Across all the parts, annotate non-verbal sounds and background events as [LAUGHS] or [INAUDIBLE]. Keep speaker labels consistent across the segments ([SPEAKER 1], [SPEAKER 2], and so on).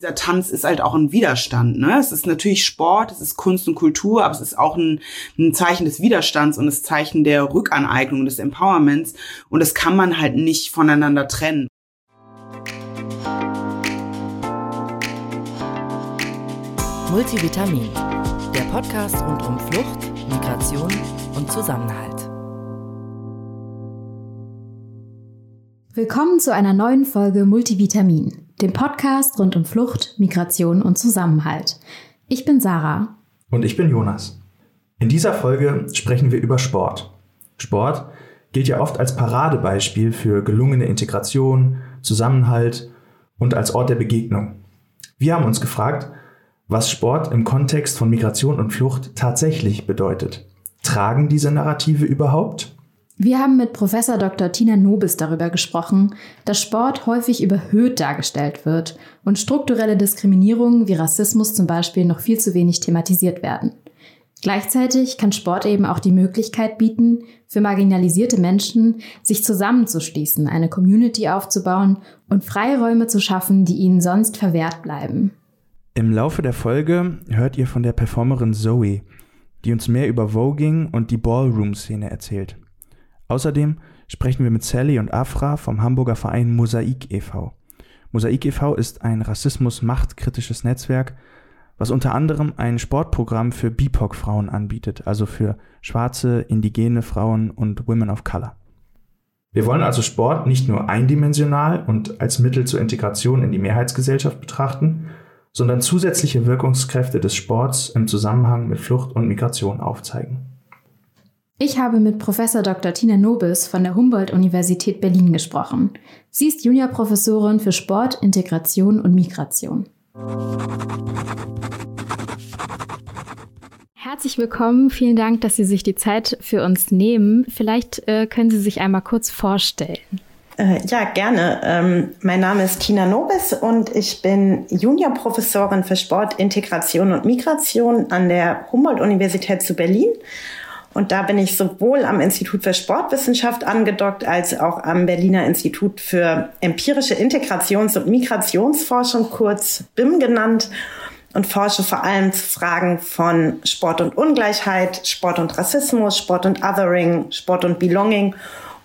[SPEAKER 1] dieser Tanz ist halt auch ein Widerstand. Ne? Es ist natürlich Sport, es ist Kunst und Kultur, aber es ist auch ein, ein Zeichen des Widerstands und das Zeichen der Rückaneignung, des Empowerments. Und das kann man halt nicht voneinander trennen.
[SPEAKER 2] Multivitamin, der Podcast rund um Flucht, Migration und Zusammenhalt.
[SPEAKER 3] Willkommen zu einer neuen Folge Multivitamin dem Podcast rund um Flucht, Migration und Zusammenhalt. Ich bin Sarah.
[SPEAKER 4] Und ich bin Jonas. In dieser Folge sprechen wir über Sport. Sport gilt ja oft als Paradebeispiel für gelungene Integration, Zusammenhalt und als Ort der Begegnung. Wir haben uns gefragt, was Sport im Kontext von Migration und Flucht tatsächlich bedeutet. Tragen diese Narrative überhaupt?
[SPEAKER 3] Wir haben mit Professor Dr. Tina Nobis darüber gesprochen, dass Sport häufig überhöht dargestellt wird und strukturelle Diskriminierungen wie Rassismus zum Beispiel noch viel zu wenig thematisiert werden. Gleichzeitig kann Sport eben auch die Möglichkeit bieten, für marginalisierte Menschen sich zusammenzuschließen, eine Community aufzubauen und Freiräume zu schaffen, die ihnen sonst verwehrt bleiben.
[SPEAKER 4] Im Laufe der Folge hört ihr von der Performerin Zoe, die uns mehr über Voging und die Ballroom-Szene erzählt. Außerdem sprechen wir mit Sally und Afra vom Hamburger Verein Mosaik e.V. Mosaik e.V. ist ein Rassismus-machtkritisches Netzwerk, was unter anderem ein Sportprogramm für BIPOC-Frauen anbietet, also für schwarze, indigene Frauen und Women of Color. Wir wollen also Sport nicht nur eindimensional und als Mittel zur Integration in die Mehrheitsgesellschaft betrachten, sondern zusätzliche Wirkungskräfte des Sports im Zusammenhang mit Flucht und Migration aufzeigen.
[SPEAKER 3] Ich habe mit Professor Dr. Tina Nobis von der Humboldt-Universität Berlin gesprochen. Sie ist Juniorprofessorin für Sport, Integration und Migration. Herzlich willkommen. Vielen Dank, dass Sie sich die Zeit für uns nehmen. Vielleicht äh, können Sie sich einmal kurz vorstellen.
[SPEAKER 5] Äh, ja, gerne. Ähm, mein Name ist Tina Nobis und ich bin Juniorprofessorin für Sport, Integration und Migration an der Humboldt-Universität zu Berlin und da bin ich sowohl am Institut für Sportwissenschaft angedockt als auch am Berliner Institut für empirische Integrations- und Migrationsforschung, kurz BIM genannt, und forsche vor allem zu Fragen von Sport und Ungleichheit, Sport und Rassismus, Sport und Othering, Sport und Belonging.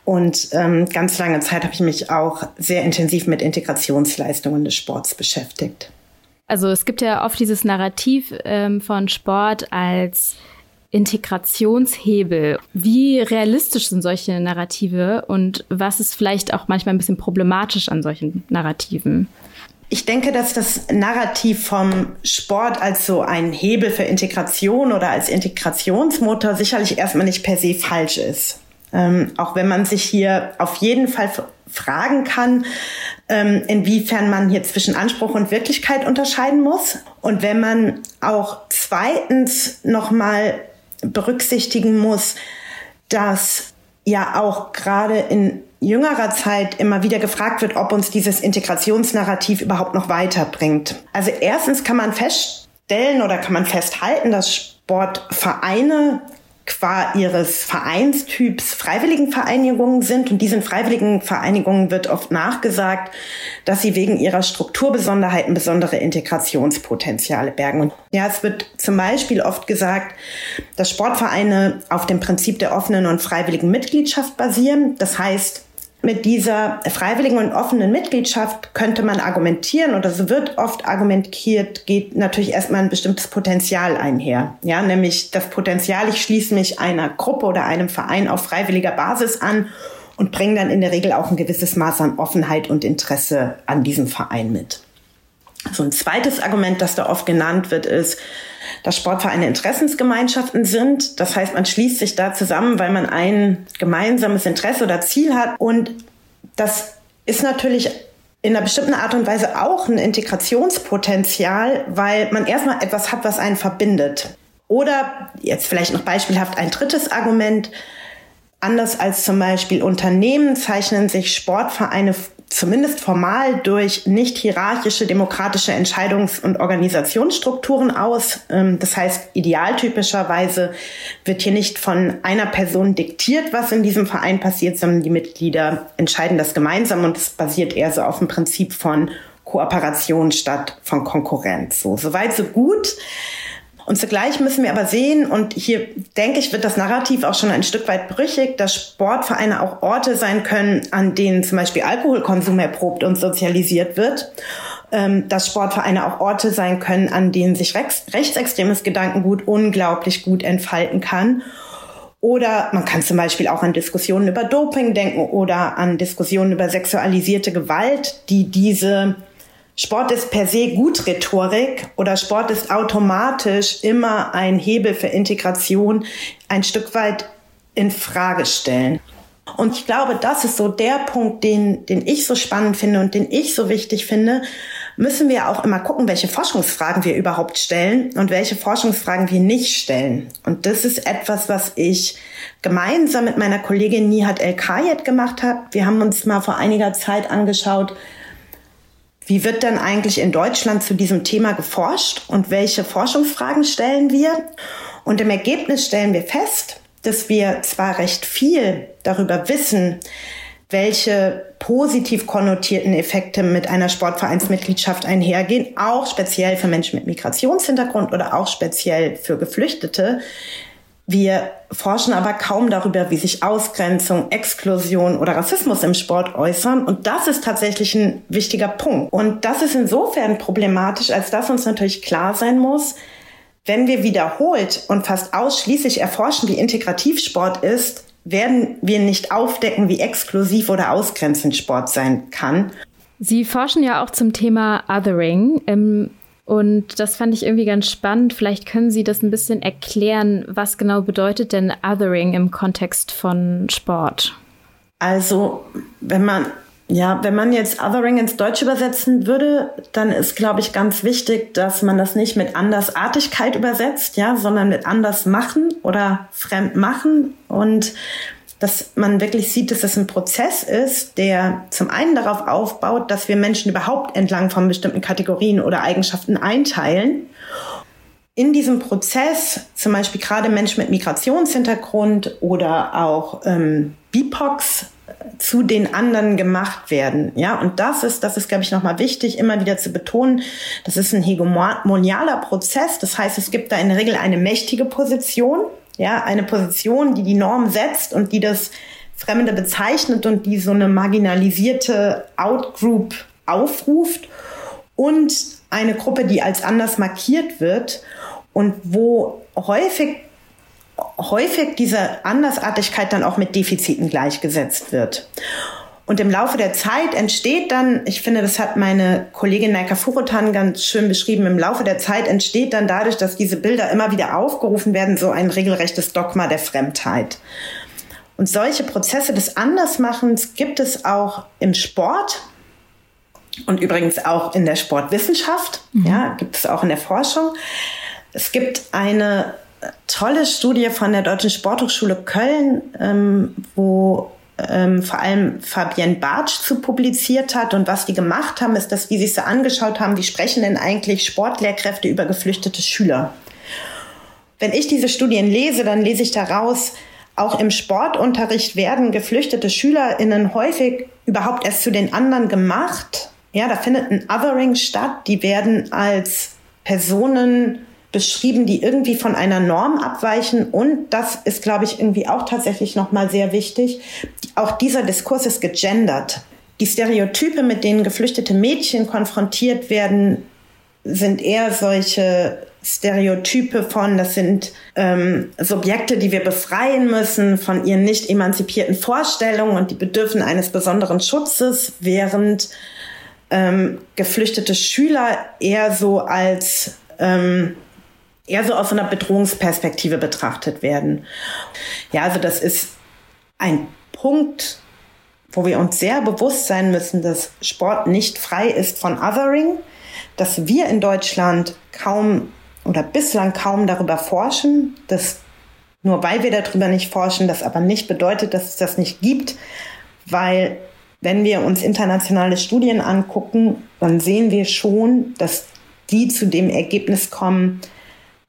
[SPEAKER 5] Und ähm, ganz lange Zeit habe ich mich auch sehr intensiv mit Integrationsleistungen des Sports beschäftigt.
[SPEAKER 3] Also es gibt ja oft dieses Narrativ ähm, von Sport als Integrationshebel. Wie realistisch sind solche Narrative und was ist vielleicht auch manchmal ein bisschen problematisch an solchen Narrativen?
[SPEAKER 5] Ich denke, dass das Narrativ vom Sport als so ein Hebel für Integration oder als Integrationsmotor sicherlich erstmal nicht per se falsch ist. Ähm, auch wenn man sich hier auf jeden Fall fragen kann, ähm, inwiefern man hier zwischen Anspruch und Wirklichkeit unterscheiden muss. Und wenn man auch zweitens nochmal berücksichtigen muss, dass ja auch gerade in jüngerer Zeit immer wieder gefragt wird, ob uns dieses Integrationsnarrativ überhaupt noch weiterbringt. Also erstens kann man feststellen oder kann man festhalten, dass Sportvereine qua ihres Vereinstyps Freiwilligenvereinigungen sind. Und diesen Freiwilligenvereinigungen wird oft nachgesagt, dass sie wegen ihrer Strukturbesonderheiten besondere Integrationspotenziale bergen. Und ja, es wird zum Beispiel oft gesagt, dass Sportvereine auf dem Prinzip der offenen und freiwilligen Mitgliedschaft basieren. Das heißt, mit dieser freiwilligen und offenen Mitgliedschaft könnte man argumentieren oder so wird oft argumentiert, geht natürlich erstmal ein bestimmtes Potenzial einher. Ja, nämlich das Potenzial, ich schließe mich einer Gruppe oder einem Verein auf freiwilliger Basis an und bringe dann in der Regel auch ein gewisses Maß an Offenheit und Interesse an diesem Verein mit. So ein zweites Argument, das da oft genannt wird, ist, dass Sportvereine Interessensgemeinschaften sind. Das heißt, man schließt sich da zusammen, weil man ein gemeinsames Interesse oder Ziel hat. Und das ist natürlich in einer bestimmten Art und Weise auch ein Integrationspotenzial, weil man erstmal etwas hat, was einen verbindet. Oder jetzt vielleicht noch beispielhaft ein drittes Argument. Anders als zum Beispiel Unternehmen zeichnen sich Sportvereine zumindest formal durch nicht hierarchische demokratische Entscheidungs- und Organisationsstrukturen aus. Ähm, das heißt, idealtypischerweise wird hier nicht von einer Person diktiert, was in diesem Verein passiert, sondern die Mitglieder entscheiden das gemeinsam und es basiert eher so auf dem Prinzip von Kooperation statt von Konkurrenz. So, soweit so gut. Und zugleich müssen wir aber sehen, und hier denke ich, wird das Narrativ auch schon ein Stück weit brüchig, dass Sportvereine auch Orte sein können, an denen zum Beispiel Alkoholkonsum erprobt und sozialisiert wird. Ähm, dass Sportvereine auch Orte sein können, an denen sich rechtsextremes Gedankengut unglaublich gut entfalten kann. Oder man kann zum Beispiel auch an Diskussionen über Doping denken oder an Diskussionen über sexualisierte Gewalt, die diese Sport ist per se gut Rhetorik oder Sport ist automatisch immer ein Hebel für Integration ein Stück weit in Frage stellen. Und ich glaube, das ist so der Punkt, den, den ich so spannend finde und den ich so wichtig finde, müssen wir auch immer gucken, welche Forschungsfragen wir überhaupt stellen und welche Forschungsfragen wir nicht stellen. Und das ist etwas, was ich gemeinsam mit meiner Kollegin Nihat El Kayet gemacht habe. Wir haben uns mal vor einiger Zeit angeschaut, wie wird denn eigentlich in Deutschland zu diesem Thema geforscht und welche Forschungsfragen stellen wir? Und im Ergebnis stellen wir fest, dass wir zwar recht viel darüber wissen, welche positiv konnotierten Effekte mit einer Sportvereinsmitgliedschaft einhergehen, auch speziell für Menschen mit Migrationshintergrund oder auch speziell für Geflüchtete. Wir forschen aber kaum darüber, wie sich Ausgrenzung, Exklusion oder Rassismus im Sport äußern. Und das ist tatsächlich ein wichtiger Punkt. Und das ist insofern problematisch, als dass uns natürlich klar sein muss, wenn wir wiederholt und fast ausschließlich erforschen, wie integrativ Sport ist, werden wir nicht aufdecken, wie exklusiv oder ausgrenzend Sport sein kann.
[SPEAKER 3] Sie forschen ja auch zum Thema Othering. Ähm, und das fand ich irgendwie ganz spannend. Vielleicht können Sie das ein bisschen erklären, was genau bedeutet denn Othering im Kontext von Sport?
[SPEAKER 5] Also, wenn man ja, wenn man jetzt Othering ins Deutsche übersetzen würde, dann ist, glaube ich, ganz wichtig, dass man das nicht mit Andersartigkeit übersetzt, ja, sondern mit anders machen oder fremd machen und dass man wirklich sieht, dass es ein Prozess ist, der zum einen darauf aufbaut, dass wir Menschen überhaupt entlang von bestimmten Kategorien oder Eigenschaften einteilen. In diesem Prozess, zum Beispiel gerade Menschen mit Migrationshintergrund oder auch ähm, BIPOX, zu den anderen gemacht werden. Ja, und das ist, das ist, glaube ich, nochmal wichtig, immer wieder zu betonen. Das ist ein hegemonialer Prozess. Das heißt, es gibt da in der Regel eine mächtige Position. Ja, eine Position, die die Norm setzt und die das Fremde bezeichnet und die so eine marginalisierte Outgroup aufruft und eine Gruppe, die als anders markiert wird und wo häufig häufig diese Andersartigkeit dann auch mit Defiziten gleichgesetzt wird. Und im Laufe der Zeit entsteht dann, ich finde, das hat meine Kollegin Naika Furutan ganz schön beschrieben, im Laufe der Zeit entsteht dann dadurch, dass diese Bilder immer wieder aufgerufen werden, so ein regelrechtes Dogma der Fremdheit. Und solche Prozesse des Andersmachens gibt es auch im Sport und übrigens auch in der Sportwissenschaft, mhm. ja, gibt es auch in der Forschung. Es gibt eine tolle Studie von der Deutschen Sporthochschule Köln, ähm, wo ähm, vor allem Fabienne Bartsch zu publiziert hat. Und was die gemacht haben, ist, dass die sich so angeschaut haben, wie sprechen denn eigentlich Sportlehrkräfte über geflüchtete Schüler. Wenn ich diese Studien lese, dann lese ich daraus, auch im Sportunterricht werden geflüchtete SchülerInnen häufig überhaupt erst zu den anderen gemacht. Ja, da findet ein Othering statt. Die werden als Personen beschrieben, die irgendwie von einer Norm abweichen. Und das ist, glaube ich, irgendwie auch tatsächlich nochmal sehr wichtig. Auch dieser Diskurs ist gegendert. Die Stereotype, mit denen geflüchtete Mädchen konfrontiert werden, sind eher solche Stereotype von, das sind ähm, Subjekte, die wir befreien müssen von ihren nicht emanzipierten Vorstellungen und die bedürfen eines besonderen Schutzes, während ähm, geflüchtete Schüler eher so als ähm, eher so aus einer Bedrohungsperspektive betrachtet werden. Ja, also das ist ein Punkt, wo wir uns sehr bewusst sein müssen, dass Sport nicht frei ist von Othering, dass wir in Deutschland kaum oder bislang kaum darüber forschen, dass nur weil wir darüber nicht forschen, das aber nicht bedeutet, dass es das nicht gibt, weil wenn wir uns internationale Studien angucken, dann sehen wir schon, dass die zu dem Ergebnis kommen,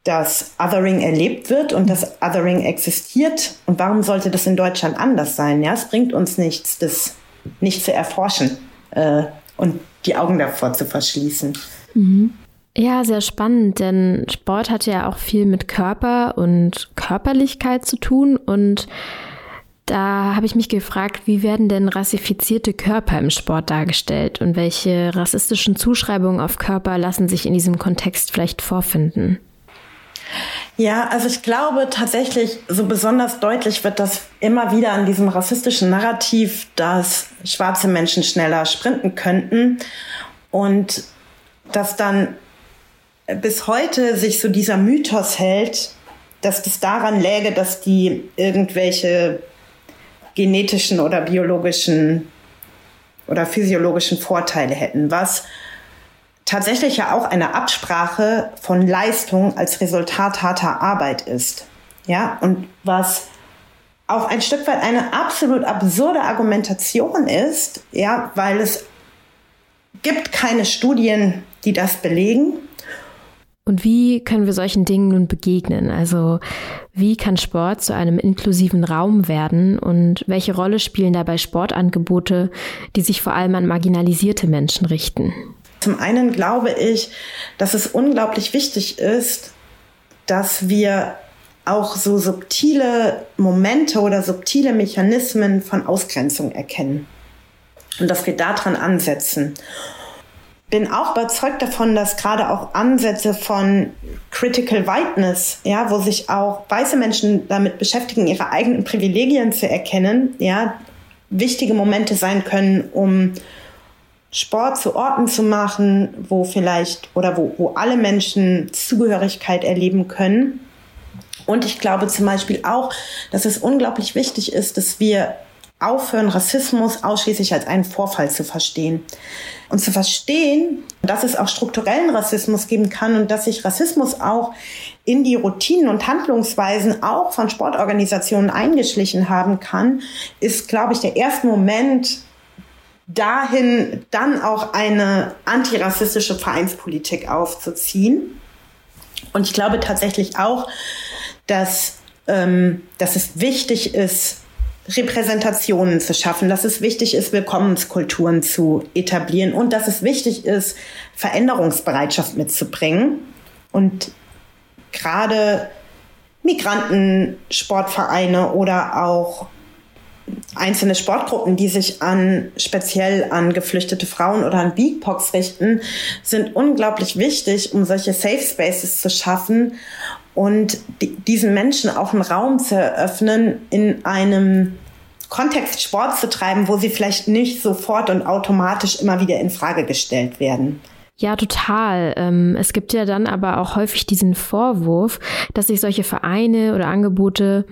[SPEAKER 5] dass Othering erlebt wird und dass Othering existiert. Und warum sollte das in Deutschland anders sein? Ja, es bringt uns nichts, das nicht zu erforschen. Äh, und die Augen davor zu verschließen.
[SPEAKER 3] Mhm. Ja, sehr spannend, denn Sport hat ja auch viel mit Körper und Körperlichkeit zu tun und da habe ich mich gefragt, wie werden denn rassifizierte Körper im Sport dargestellt und welche rassistischen Zuschreibungen auf Körper lassen sich in diesem Kontext vielleicht vorfinden?
[SPEAKER 5] Ja, also ich glaube tatsächlich, so besonders deutlich wird das immer wieder an diesem rassistischen Narrativ, dass schwarze Menschen schneller sprinten könnten. Und dass dann bis heute sich so dieser Mythos hält, dass das daran läge, dass die irgendwelche genetischen oder biologischen oder physiologischen Vorteile hätten, was tatsächlich ja auch eine Absprache von Leistung als Resultat harter Arbeit ist. Ja, und was auch ein Stück weit eine absolut absurde Argumentation ist, ja, weil es gibt keine Studien, die das belegen.
[SPEAKER 3] Und wie können wir solchen Dingen nun begegnen? Also wie kann Sport zu einem inklusiven Raum werden und welche Rolle spielen dabei Sportangebote, die sich vor allem an marginalisierte Menschen richten?
[SPEAKER 5] Zum einen glaube ich, dass es unglaublich wichtig ist, dass wir auch so subtile Momente oder subtile Mechanismen von Ausgrenzung erkennen und dass wir daran ansetzen. Bin auch überzeugt davon, dass gerade auch Ansätze von Critical Whiteness, ja, wo sich auch weiße Menschen damit beschäftigen, ihre eigenen Privilegien zu erkennen, ja, wichtige Momente sein können, um Sport zu Orten zu machen, wo vielleicht oder wo, wo alle Menschen Zugehörigkeit erleben können. Und ich glaube zum Beispiel auch, dass es unglaublich wichtig ist, dass wir aufhören, Rassismus ausschließlich als einen Vorfall zu verstehen. Und zu verstehen, dass es auch strukturellen Rassismus geben kann und dass sich Rassismus auch in die Routinen und Handlungsweisen auch von Sportorganisationen eingeschlichen haben kann, ist, glaube ich, der erste Moment, dahin dann auch eine antirassistische Vereinspolitik aufzuziehen. Und ich glaube tatsächlich auch, dass, ähm, dass es wichtig ist, Repräsentationen zu schaffen, dass es wichtig ist, Willkommenskulturen zu etablieren und dass es wichtig ist, Veränderungsbereitschaft mitzubringen. Und gerade Migranten, Sportvereine oder auch einzelne Sportgruppen, die sich an speziell an geflüchtete Frauen oder an BeatBox richten, sind unglaublich wichtig, um solche Safe Spaces zu schaffen und diesen Menschen auch einen Raum zu eröffnen, in einem Kontext Sport zu treiben, wo sie vielleicht nicht sofort und automatisch immer wieder in Frage gestellt werden.
[SPEAKER 3] Ja, total. Ähm, es gibt ja dann aber auch häufig diesen Vorwurf, dass sich solche Vereine oder Angebote,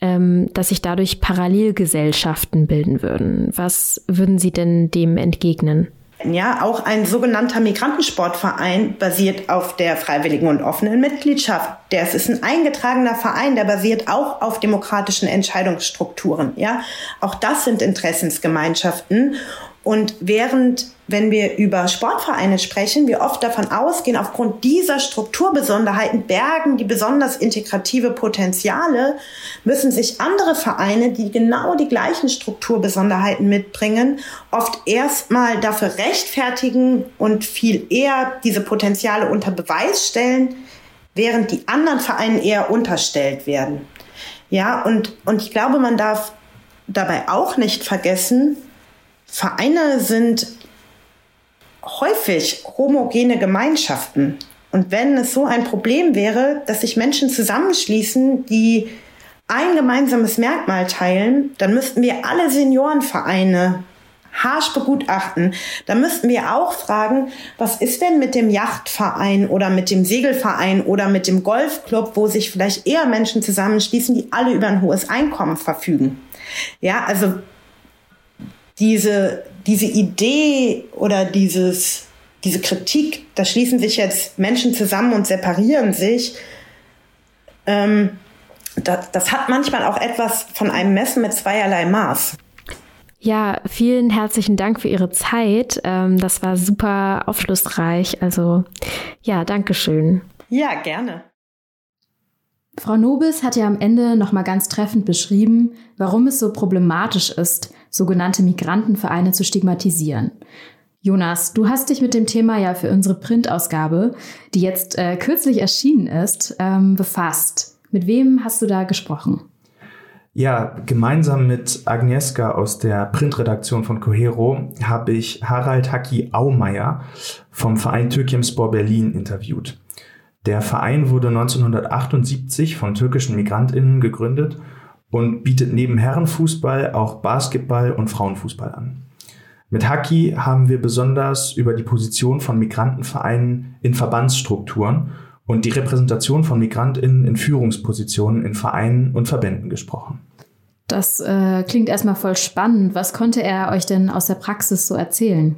[SPEAKER 3] ähm, dass sich dadurch Parallelgesellschaften bilden würden. Was würden Sie denn dem entgegnen?
[SPEAKER 5] Ja, auch ein sogenannter Migrantensportverein basiert auf der freiwilligen und offenen Mitgliedschaft. Der ist ein eingetragener Verein, der basiert auch auf demokratischen Entscheidungsstrukturen. Ja, auch das sind Interessensgemeinschaften. Und während, wenn wir über Sportvereine sprechen, wir oft davon ausgehen, aufgrund dieser Strukturbesonderheiten bergen die besonders integrative Potenziale, müssen sich andere Vereine, die genau die gleichen Strukturbesonderheiten mitbringen, oft erstmal dafür rechtfertigen und viel eher diese Potenziale unter Beweis stellen, während die anderen Vereine eher unterstellt werden. Ja, und, und ich glaube, man darf dabei auch nicht vergessen, Vereine sind häufig homogene Gemeinschaften. Und wenn es so ein Problem wäre, dass sich Menschen zusammenschließen, die ein gemeinsames Merkmal teilen, dann müssten wir alle Seniorenvereine harsch begutachten. Da müssten wir auch fragen, was ist denn mit dem Yachtverein oder mit dem Segelverein oder mit dem Golfclub, wo sich vielleicht eher Menschen zusammenschließen, die alle über ein hohes Einkommen verfügen. Ja, also diese, diese Idee oder dieses, diese Kritik, da schließen sich jetzt Menschen zusammen und separieren sich, ähm, das, das hat manchmal auch etwas von einem Messen mit zweierlei Maß.
[SPEAKER 3] Ja, vielen herzlichen Dank für Ihre Zeit. Ähm, das war super aufschlussreich. Also ja, Dankeschön.
[SPEAKER 5] Ja, gerne.
[SPEAKER 3] Frau Nobis hat ja am Ende nochmal ganz treffend beschrieben, warum es so problematisch ist, sogenannte Migrantenvereine zu stigmatisieren. Jonas, du hast dich mit dem Thema ja für unsere Printausgabe, die jetzt äh, kürzlich erschienen ist, ähm, befasst. Mit wem hast du da gesprochen?
[SPEAKER 4] Ja, gemeinsam mit Agnieszka aus der Printredaktion von Cohero habe ich Harald Haki Aumeier vom Verein Türkimspor Berlin interviewt. Der Verein wurde 1978 von türkischen Migrantinnen gegründet und bietet neben Herrenfußball auch Basketball und Frauenfußball an. Mit Haki haben wir besonders über die Position von Migrantenvereinen in Verbandsstrukturen und die Repräsentation von Migrantinnen in Führungspositionen in Vereinen und Verbänden gesprochen.
[SPEAKER 3] Das äh, klingt erstmal voll spannend. Was konnte er euch denn aus der Praxis so erzählen?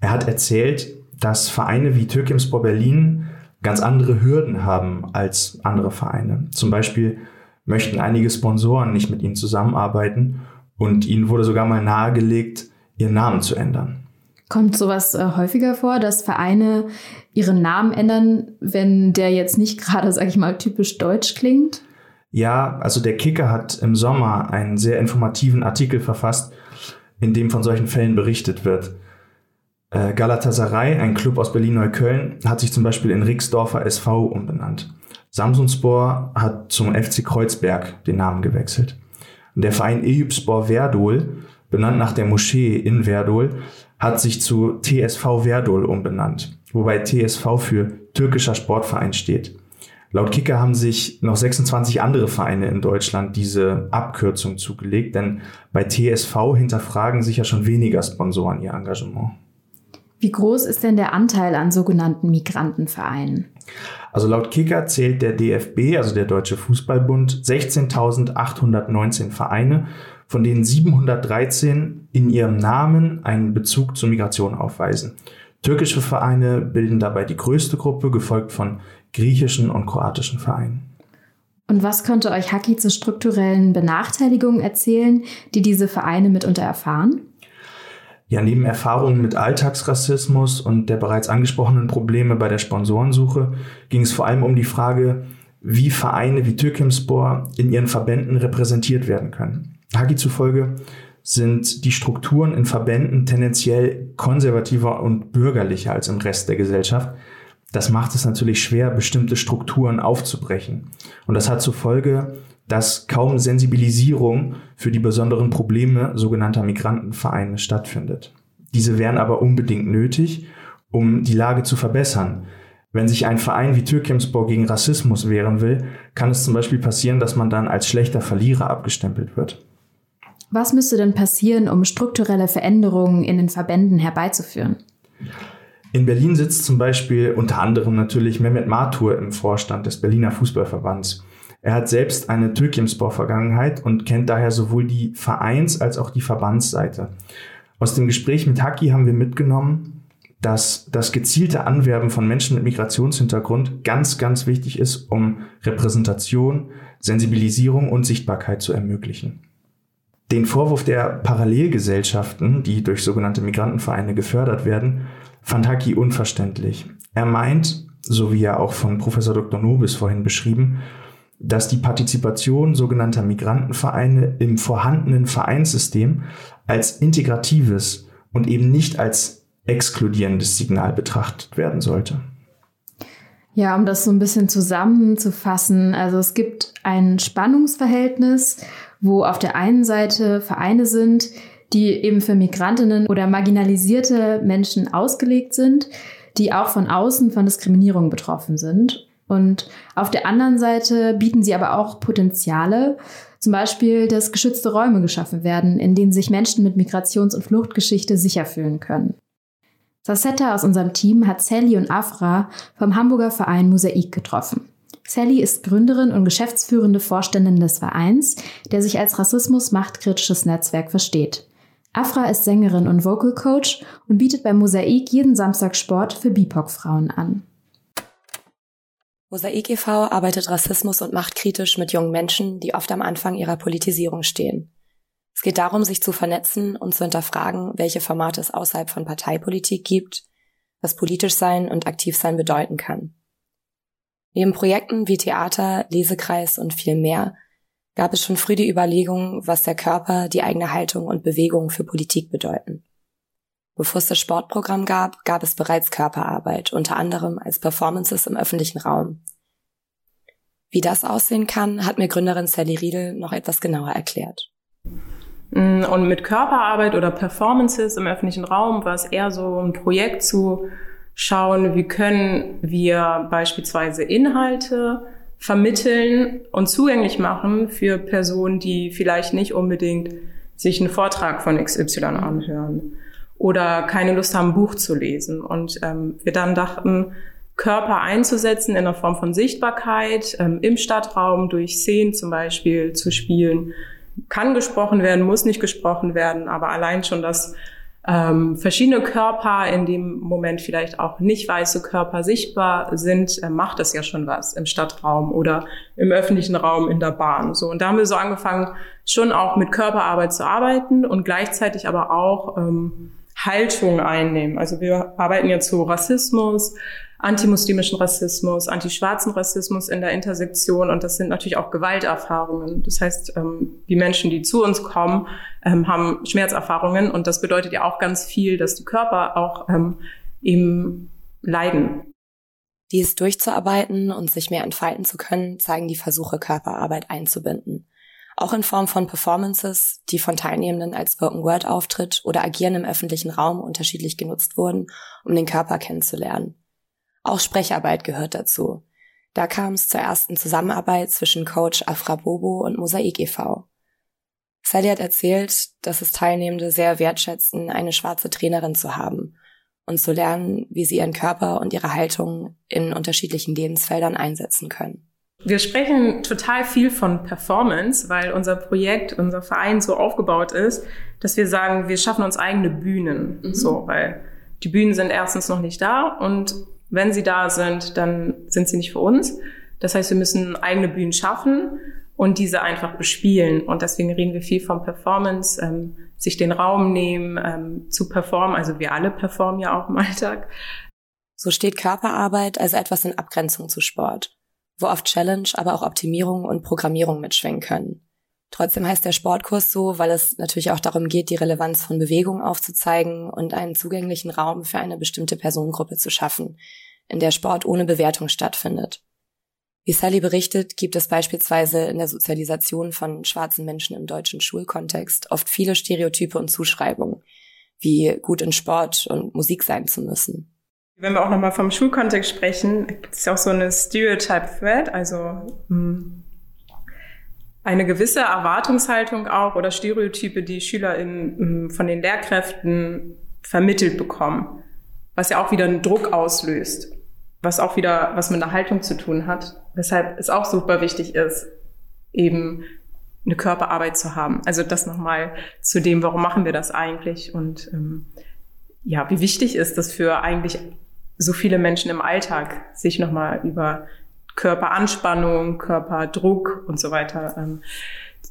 [SPEAKER 4] Er hat erzählt, dass Vereine wie Türkimspor Berlin ganz andere Hürden haben als andere Vereine. Zum Beispiel möchten einige Sponsoren nicht mit ihnen zusammenarbeiten und ihnen wurde sogar mal nahegelegt, ihren Namen zu ändern.
[SPEAKER 3] Kommt sowas äh, häufiger vor, dass Vereine ihren Namen ändern, wenn der jetzt nicht [LAUGHS] gerade, sag ich mal, typisch deutsch klingt?
[SPEAKER 4] Ja, also der Kicker hat im Sommer einen sehr informativen Artikel verfasst, in dem von solchen Fällen berichtet wird. Äh, Galatasaray, ein Club aus Berlin-Neukölln, hat sich zum Beispiel in Rixdorfer SV umbenannt. Samsunspor hat zum FC Kreuzberg den Namen gewechselt. Der Verein Eyüpspor Verdol benannt nach der Moschee in Verdol, hat sich zu TSV Verdol umbenannt, wobei TSV für türkischer Sportverein steht. Laut Kicker haben sich noch 26 andere Vereine in Deutschland diese Abkürzung zugelegt, denn bei TSV hinterfragen sich ja schon weniger Sponsoren ihr Engagement.
[SPEAKER 3] Wie groß ist denn der Anteil an sogenannten Migrantenvereinen?
[SPEAKER 4] Also laut Kicker zählt der DFB, also der Deutsche Fußballbund, 16.819 Vereine von denen 713 in ihrem Namen einen Bezug zur Migration aufweisen. Türkische Vereine bilden dabei die größte Gruppe, gefolgt von griechischen und kroatischen Vereinen.
[SPEAKER 3] Und was könnte euch Haki zu strukturellen Benachteiligungen erzählen, die diese Vereine mitunter erfahren?
[SPEAKER 4] Ja, neben Erfahrungen mit Alltagsrassismus und der bereits angesprochenen Probleme bei der Sponsorensuche ging es vor allem um die Frage, wie Vereine wie Türkimspor in ihren Verbänden repräsentiert werden können. Hagi zufolge sind die Strukturen in Verbänden tendenziell konservativer und bürgerlicher als im Rest der Gesellschaft. Das macht es natürlich schwer, bestimmte Strukturen aufzubrechen. Und das hat zur Folge, dass kaum Sensibilisierung für die besonderen Probleme sogenannter Migrantenvereine stattfindet. Diese wären aber unbedingt nötig, um die Lage zu verbessern. Wenn sich ein Verein wie Türkimspor gegen Rassismus wehren will, kann es zum Beispiel passieren, dass man dann als schlechter Verlierer abgestempelt wird.
[SPEAKER 3] Was müsste denn passieren, um strukturelle Veränderungen in den Verbänden herbeizuführen?
[SPEAKER 4] In Berlin sitzt zum Beispiel unter anderem natürlich Mehmet Matur im Vorstand des Berliner Fußballverbands. Er hat selbst eine Türkimspor-Vergangenheit und kennt daher sowohl die Vereins- als auch die Verbandsseite. Aus dem Gespräch mit Haki haben wir mitgenommen, dass das gezielte Anwerben von Menschen mit Migrationshintergrund ganz, ganz wichtig ist, um Repräsentation, Sensibilisierung und Sichtbarkeit zu ermöglichen. Den Vorwurf der Parallelgesellschaften, die durch sogenannte Migrantenvereine gefördert werden, fand Haki unverständlich. Er meint, so wie er auch von Professor Dr. Nobis vorhin beschrieben, dass die Partizipation sogenannter Migrantenvereine im vorhandenen Vereinssystem als integratives und eben nicht als exkludierendes Signal betrachtet werden sollte.
[SPEAKER 3] Ja, um das so ein bisschen zusammenzufassen, also es gibt ein Spannungsverhältnis wo auf der einen Seite Vereine sind, die eben für Migrantinnen oder marginalisierte Menschen ausgelegt sind, die auch von außen von Diskriminierung betroffen sind. Und auf der anderen Seite bieten sie aber auch Potenziale, zum Beispiel, dass geschützte Räume geschaffen werden, in denen sich Menschen mit Migrations- und Fluchtgeschichte sicher fühlen können. Sassetta aus unserem Team hat Sally und Afra vom Hamburger Verein Mosaik getroffen. Sally ist Gründerin und geschäftsführende Vorständin des Vereins, der sich als Rassismus-machtkritisches Netzwerk versteht. Afra ist Sängerin und Vocal Coach und bietet bei Mosaik jeden Samstag Sport für BIPOC-Frauen an.
[SPEAKER 6] Mosaik e.V. arbeitet rassismus- und machtkritisch mit jungen Menschen, die oft am Anfang ihrer Politisierung stehen. Es geht darum, sich zu vernetzen und zu hinterfragen, welche Formate es außerhalb von Parteipolitik gibt, was politisch sein und aktiv sein bedeuten kann. Neben Projekten wie Theater, Lesekreis und viel mehr gab es schon früh die Überlegung, was der Körper, die eigene Haltung und Bewegung für Politik bedeuten. Bevor es das Sportprogramm gab, gab es bereits Körperarbeit, unter anderem als Performances im öffentlichen Raum. Wie das aussehen kann, hat mir Gründerin Sally Riedel noch etwas genauer erklärt.
[SPEAKER 7] Mm, und mit Körperarbeit oder Performances im öffentlichen Raum war es eher so ein Projekt zu schauen, wie können wir beispielsweise Inhalte vermitteln und zugänglich machen für Personen, die vielleicht nicht unbedingt sich einen Vortrag von XY anhören oder keine Lust haben, Buch zu lesen. Und ähm, wir dann dachten, Körper einzusetzen in der Form von Sichtbarkeit ähm, im Stadtraum durch Szenen zum Beispiel zu spielen, kann gesprochen werden, muss nicht gesprochen werden, aber allein schon das ähm, verschiedene Körper in dem Moment vielleicht auch nicht weiße Körper sichtbar sind, äh, macht das ja schon was im Stadtraum oder im öffentlichen Raum in der Bahn. So und da haben wir so angefangen, schon auch mit Körperarbeit zu arbeiten und gleichzeitig aber auch ähm, Haltung einnehmen. Also wir arbeiten ja zu Rassismus, antimuslimischen Rassismus, antischwarzen Rassismus in der Intersektion und das sind natürlich auch Gewalterfahrungen. Das heißt, ähm, die Menschen, die zu uns kommen, ähm, haben Schmerzerfahrungen und das bedeutet ja auch ganz viel, dass die Körper auch ähm, eben leiden.
[SPEAKER 6] Dies durchzuarbeiten und sich mehr entfalten zu können, zeigen die Versuche, Körperarbeit einzubinden. Auch in Form von Performances, die von Teilnehmenden als Spoken Word Auftritt oder Agieren im öffentlichen Raum unterschiedlich genutzt wurden, um den Körper kennenzulernen. Auch Sprecharbeit gehört dazu. Da kam es zur ersten Zusammenarbeit zwischen Coach Afra Bobo und Mosaik e.V. Sally hat erzählt, dass es Teilnehmende sehr wertschätzen, eine schwarze Trainerin zu haben und zu lernen, wie sie ihren Körper und ihre Haltung in unterschiedlichen Lebensfeldern einsetzen können.
[SPEAKER 7] Wir sprechen total viel von Performance, weil unser Projekt, unser Verein so aufgebaut ist, dass wir sagen, wir schaffen uns eigene Bühnen. Mhm. So, weil die Bühnen sind erstens noch nicht da und wenn sie da sind, dann sind sie nicht für uns. Das heißt, wir müssen eigene Bühnen schaffen und diese einfach bespielen. Und deswegen reden wir viel von Performance, ähm, sich den Raum nehmen, ähm, zu performen. Also wir alle performen ja auch im Alltag.
[SPEAKER 6] So steht Körperarbeit also etwas in Abgrenzung zu Sport, wo oft Challenge, aber auch Optimierung und Programmierung mitschwingen können. Trotzdem heißt der Sportkurs so, weil es natürlich auch darum geht, die Relevanz von Bewegung aufzuzeigen und einen zugänglichen Raum für eine bestimmte Personengruppe zu schaffen, in der Sport ohne Bewertung stattfindet. Wie Sally berichtet, gibt es beispielsweise in der Sozialisation von schwarzen Menschen im deutschen Schulkontext oft viele Stereotype und Zuschreibungen, wie gut in Sport und Musik sein zu müssen.
[SPEAKER 7] Wenn wir auch nochmal vom Schulkontext sprechen, gibt es ja auch so eine Stereotype Thread, also hm, eine gewisse Erwartungshaltung auch oder Stereotype, die Schüler in, ähm, von den Lehrkräften vermittelt bekommen, was ja auch wieder einen Druck auslöst, was auch wieder was mit einer Haltung zu tun hat, weshalb es auch super wichtig ist, eben eine Körperarbeit zu haben. Also das nochmal zu dem, warum machen wir das eigentlich und ähm, ja, wie wichtig ist das für eigentlich so viele Menschen im Alltag, sich nochmal über Körperanspannung, Körperdruck und so weiter ähm,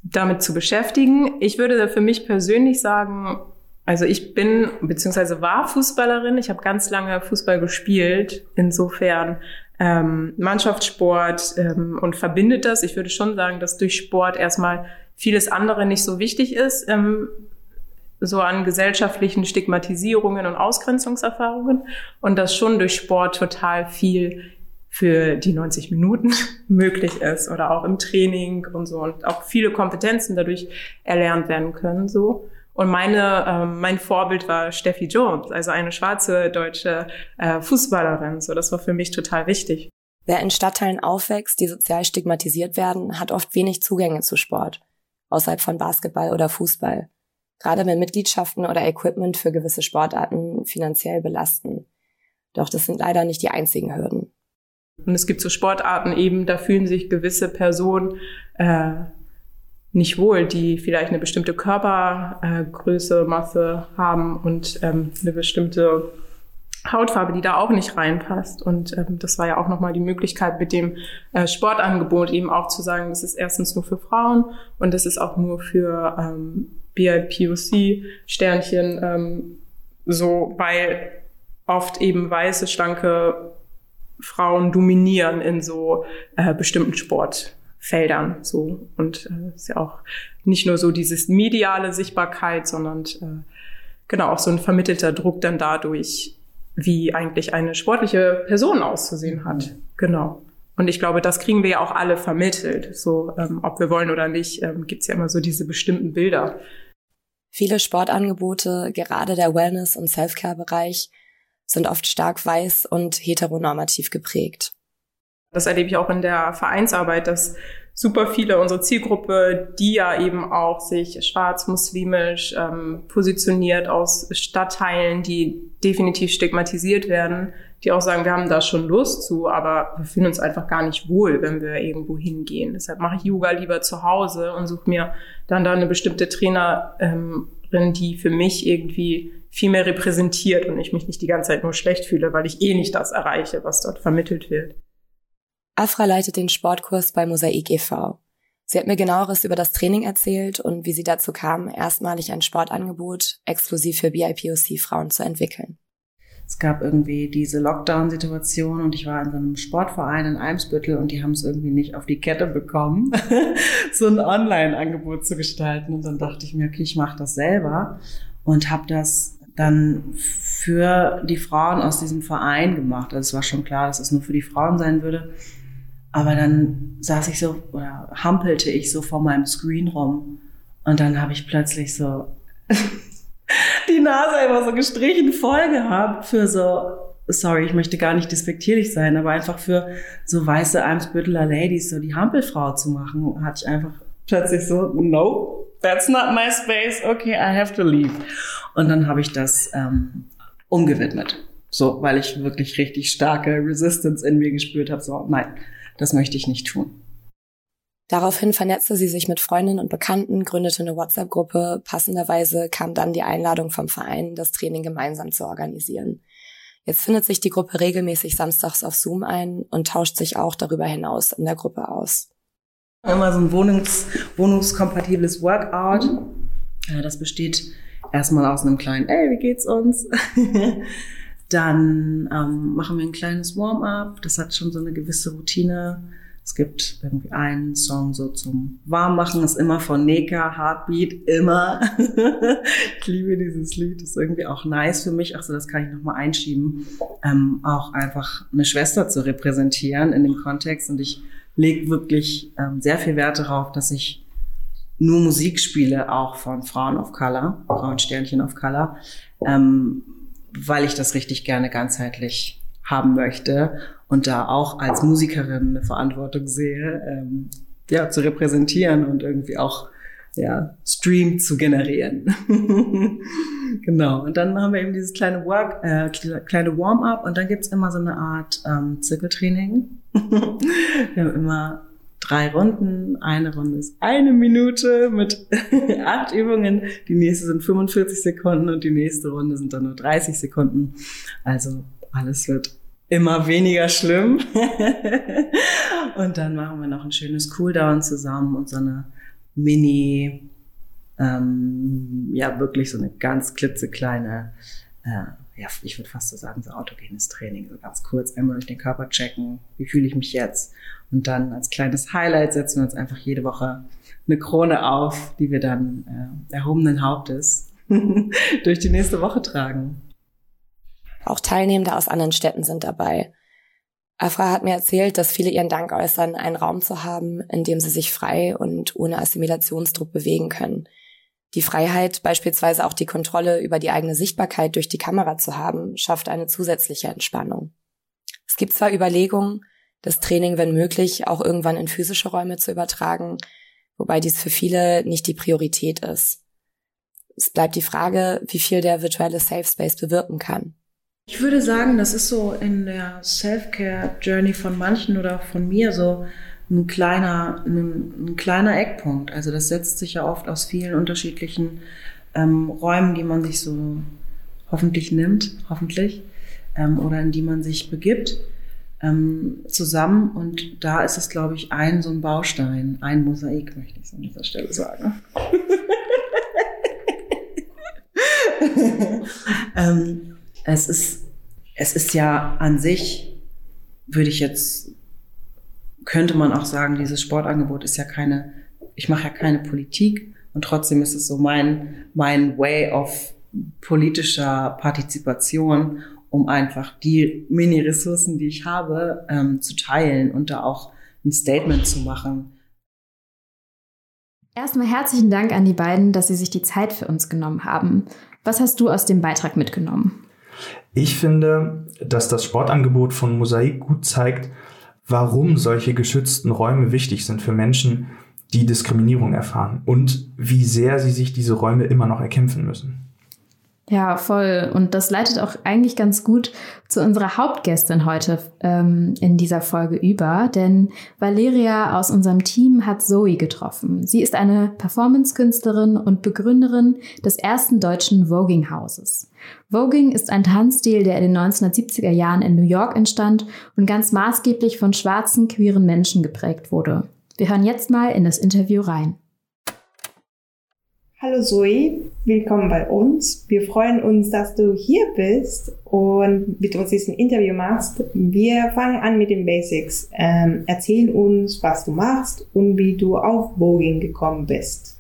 [SPEAKER 7] damit zu beschäftigen. Ich würde für mich persönlich sagen, also ich bin beziehungsweise war Fußballerin. Ich habe ganz lange Fußball gespielt. Insofern ähm, Mannschaftssport ähm, und verbindet das. Ich würde schon sagen, dass durch Sport erstmal vieles andere nicht so wichtig ist, ähm, so an gesellschaftlichen Stigmatisierungen und Ausgrenzungserfahrungen und dass schon durch Sport total viel für die 90 Minuten [LAUGHS] möglich ist oder auch im Training und so und auch viele Kompetenzen dadurch erlernt werden können so. Und meine, ähm, mein Vorbild war Steffi Jones, also eine schwarze deutsche äh, Fußballerin. So, das war für mich total wichtig.
[SPEAKER 6] Wer in Stadtteilen aufwächst, die sozial stigmatisiert werden, hat oft wenig Zugänge zu Sport, außerhalb von Basketball oder Fußball. Gerade wenn Mitgliedschaften oder Equipment für gewisse Sportarten finanziell belasten. Doch das sind leider nicht die einzigen Hürden.
[SPEAKER 7] Und es gibt so Sportarten eben, da fühlen sich gewisse Personen äh, nicht wohl, die vielleicht eine bestimmte Körpergröße, äh, Masse haben und ähm, eine bestimmte Hautfarbe, die da auch nicht reinpasst. Und ähm, das war ja auch nochmal die Möglichkeit mit dem äh, Sportangebot eben auch zu sagen, das ist erstens nur für Frauen und das ist auch nur für ähm, BIPOC-Sternchen ähm, so, weil oft eben weiße, schlanke Frauen dominieren in so äh, bestimmten Sportfeldern. So und äh, ist ja auch nicht nur so dieses mediale Sichtbarkeit, sondern äh, genau auch so ein vermittelter Druck dann dadurch, wie eigentlich eine sportliche Person auszusehen hat. Genau. Und ich glaube, das kriegen wir ja auch alle vermittelt. So, ähm, ob wir wollen oder nicht, ähm, gibt es ja immer so diese bestimmten Bilder.
[SPEAKER 6] Viele Sportangebote, gerade der Wellness- und Selfcare-Bereich, sind oft stark weiß und heteronormativ geprägt.
[SPEAKER 7] Das erlebe ich auch in der Vereinsarbeit, dass super viele unsere Zielgruppe, die ja eben auch sich schwarz-muslimisch ähm, positioniert aus Stadtteilen, die definitiv stigmatisiert werden, die auch sagen, wir haben da schon Lust zu, aber wir fühlen uns einfach gar nicht wohl, wenn wir irgendwo hingehen. Deshalb mache ich Yoga lieber zu Hause und suche mir dann da eine bestimmte Trainerin, die für mich irgendwie viel mehr repräsentiert und ich mich nicht die ganze Zeit nur schlecht fühle, weil ich eh nicht das erreiche, was dort vermittelt wird.
[SPEAKER 6] Afra leitet den Sportkurs bei Mosaik e.V. Sie hat mir genaueres über das Training erzählt und wie sie dazu kam, erstmalig ein Sportangebot exklusiv für BIPOC-Frauen zu entwickeln.
[SPEAKER 8] Es gab irgendwie diese Lockdown-Situation und ich war in so einem Sportverein in Eimsbüttel und die haben es irgendwie nicht auf die Kette bekommen, [LAUGHS] so ein Online-Angebot zu gestalten. Und dann dachte ich mir, okay, ich mache das selber und habe das dann für die Frauen aus diesem Verein gemacht. Also es war schon klar, dass es nur für die Frauen sein würde. Aber dann saß ich so oder hampelte ich so vor meinem Screen rum und dann habe ich plötzlich so die Nase einfach so gestrichen voll gehabt für so, sorry, ich möchte gar nicht despektierlich sein, aber einfach für so weiße Eimsbütteler Ladies so die Hampelfrau zu machen, hatte ich einfach plötzlich so, no, that's not my space, okay, I have to leave. Und dann habe ich das ähm, umgewidmet. So, weil ich wirklich richtig starke Resistance in mir gespürt habe. So, nein, das möchte ich nicht tun.
[SPEAKER 6] Daraufhin vernetzte sie sich mit Freundinnen und Bekannten, gründete eine WhatsApp-Gruppe. Passenderweise kam dann die Einladung vom Verein, das Training gemeinsam zu organisieren. Jetzt findet sich die Gruppe regelmäßig samstags auf Zoom ein und tauscht sich auch darüber hinaus in der Gruppe aus.
[SPEAKER 8] Immer so ein Wohnungs wohnungskompatibles Workout. Das besteht erstmal aus einem kleinen, ey, wie geht's uns? [LAUGHS] Dann ähm, machen wir ein kleines Warm-up. Das hat schon so eine gewisse Routine. Es gibt irgendwie einen Song so zum Warmmachen, ist immer von Neka, Heartbeat, immer. [LAUGHS] ich liebe dieses Lied, ist irgendwie auch nice für mich. Ach so, das kann ich nochmal einschieben. Ähm, auch einfach eine Schwester zu repräsentieren in dem Kontext. Und ich lege wirklich ähm, sehr viel Wert darauf, dass ich nur Musik spiele, auch von Frauen of Color, Frauensternchen of Color. Ähm, weil ich das richtig gerne ganzheitlich haben möchte und da auch als Musikerin eine Verantwortung sehe, ähm, ja, zu repräsentieren und irgendwie auch ja, Stream zu generieren. [LAUGHS] genau. Und dann haben wir eben dieses kleine Work, äh, kleine Warm-up und dann gibt's immer so eine Art ähm, Zirkeltraining. [LAUGHS] wir haben immer drei Runden. Eine Runde ist eine Minute mit [LAUGHS] acht Übungen. Die nächste sind 45 Sekunden und die nächste Runde sind dann nur 30 Sekunden. Also alles wird immer weniger schlimm. [LAUGHS] und dann machen wir noch ein schönes Cooldown zusammen und so eine Mini, ähm, ja wirklich so eine ganz klitzekleine äh, ja, ich würde fast so sagen, so autogenes Training, so ganz kurz einmal durch den Körper checken, wie fühle ich mich jetzt? Und dann als kleines Highlight setzen wir uns einfach jede Woche eine Krone auf, die wir dann äh, erhobenen Hauptes [LAUGHS] durch die nächste Woche tragen.
[SPEAKER 6] Auch Teilnehmende aus anderen Städten sind dabei. Afra hat mir erzählt, dass viele ihren Dank äußern, einen Raum zu haben, in dem sie sich frei und ohne Assimilationsdruck bewegen können – die Freiheit, beispielsweise auch die Kontrolle über die eigene Sichtbarkeit durch die Kamera zu haben, schafft eine zusätzliche Entspannung. Es gibt zwar Überlegungen, das Training, wenn möglich, auch irgendwann in physische Räume zu übertragen, wobei dies für viele nicht die Priorität ist. Es bleibt die Frage, wie viel der virtuelle Safe Space bewirken kann.
[SPEAKER 8] Ich würde sagen, das ist so in der Self-Care-Journey von manchen oder von mir so ein kleiner, ein, ein, kleiner Eckpunkt. Also das setzt sich ja oft aus vielen unterschiedlichen ähm, Räumen, die man sich so hoffentlich nimmt, hoffentlich, ähm, oder in die man sich begibt, ähm, zusammen. Und da ist es, glaube ich, ein so ein Baustein, ein Mosaik, möchte ich an dieser Stelle sagen. [LAUGHS] ähm, es ist, es ist ja an sich, würde ich jetzt könnte man auch sagen, dieses Sportangebot ist ja keine, ich mache ja keine Politik und trotzdem ist es so mein, mein Way of politischer Partizipation, um einfach die Mini-Ressourcen, die ich habe, ähm, zu teilen und da auch ein Statement zu machen.
[SPEAKER 3] Erstmal herzlichen Dank an die beiden, dass sie sich die Zeit für uns genommen haben. Was hast du aus dem Beitrag mitgenommen?
[SPEAKER 4] Ich finde, dass das Sportangebot von Mosaik gut zeigt, warum solche geschützten Räume wichtig sind für Menschen, die Diskriminierung erfahren und wie sehr sie sich diese Räume immer noch erkämpfen müssen.
[SPEAKER 3] Ja, voll. Und das leitet auch eigentlich ganz gut zu unserer Hauptgästin heute ähm, in dieser Folge über, denn Valeria aus unserem Team hat Zoe getroffen. Sie ist eine Performance-Künstlerin und Begründerin des ersten deutschen Voging-Hauses. Voging ist ein Tanzstil, der in den 1970er Jahren in New York entstand und ganz maßgeblich von schwarzen, queeren Menschen geprägt wurde. Wir hören jetzt mal in das Interview rein.
[SPEAKER 9] Hallo Zoe, willkommen bei uns. Wir freuen uns, dass du hier bist und mit uns diesen Interview machst. Wir fangen an mit den Basics. Ähm, erzähl uns, was du machst und wie du auf Voging gekommen bist.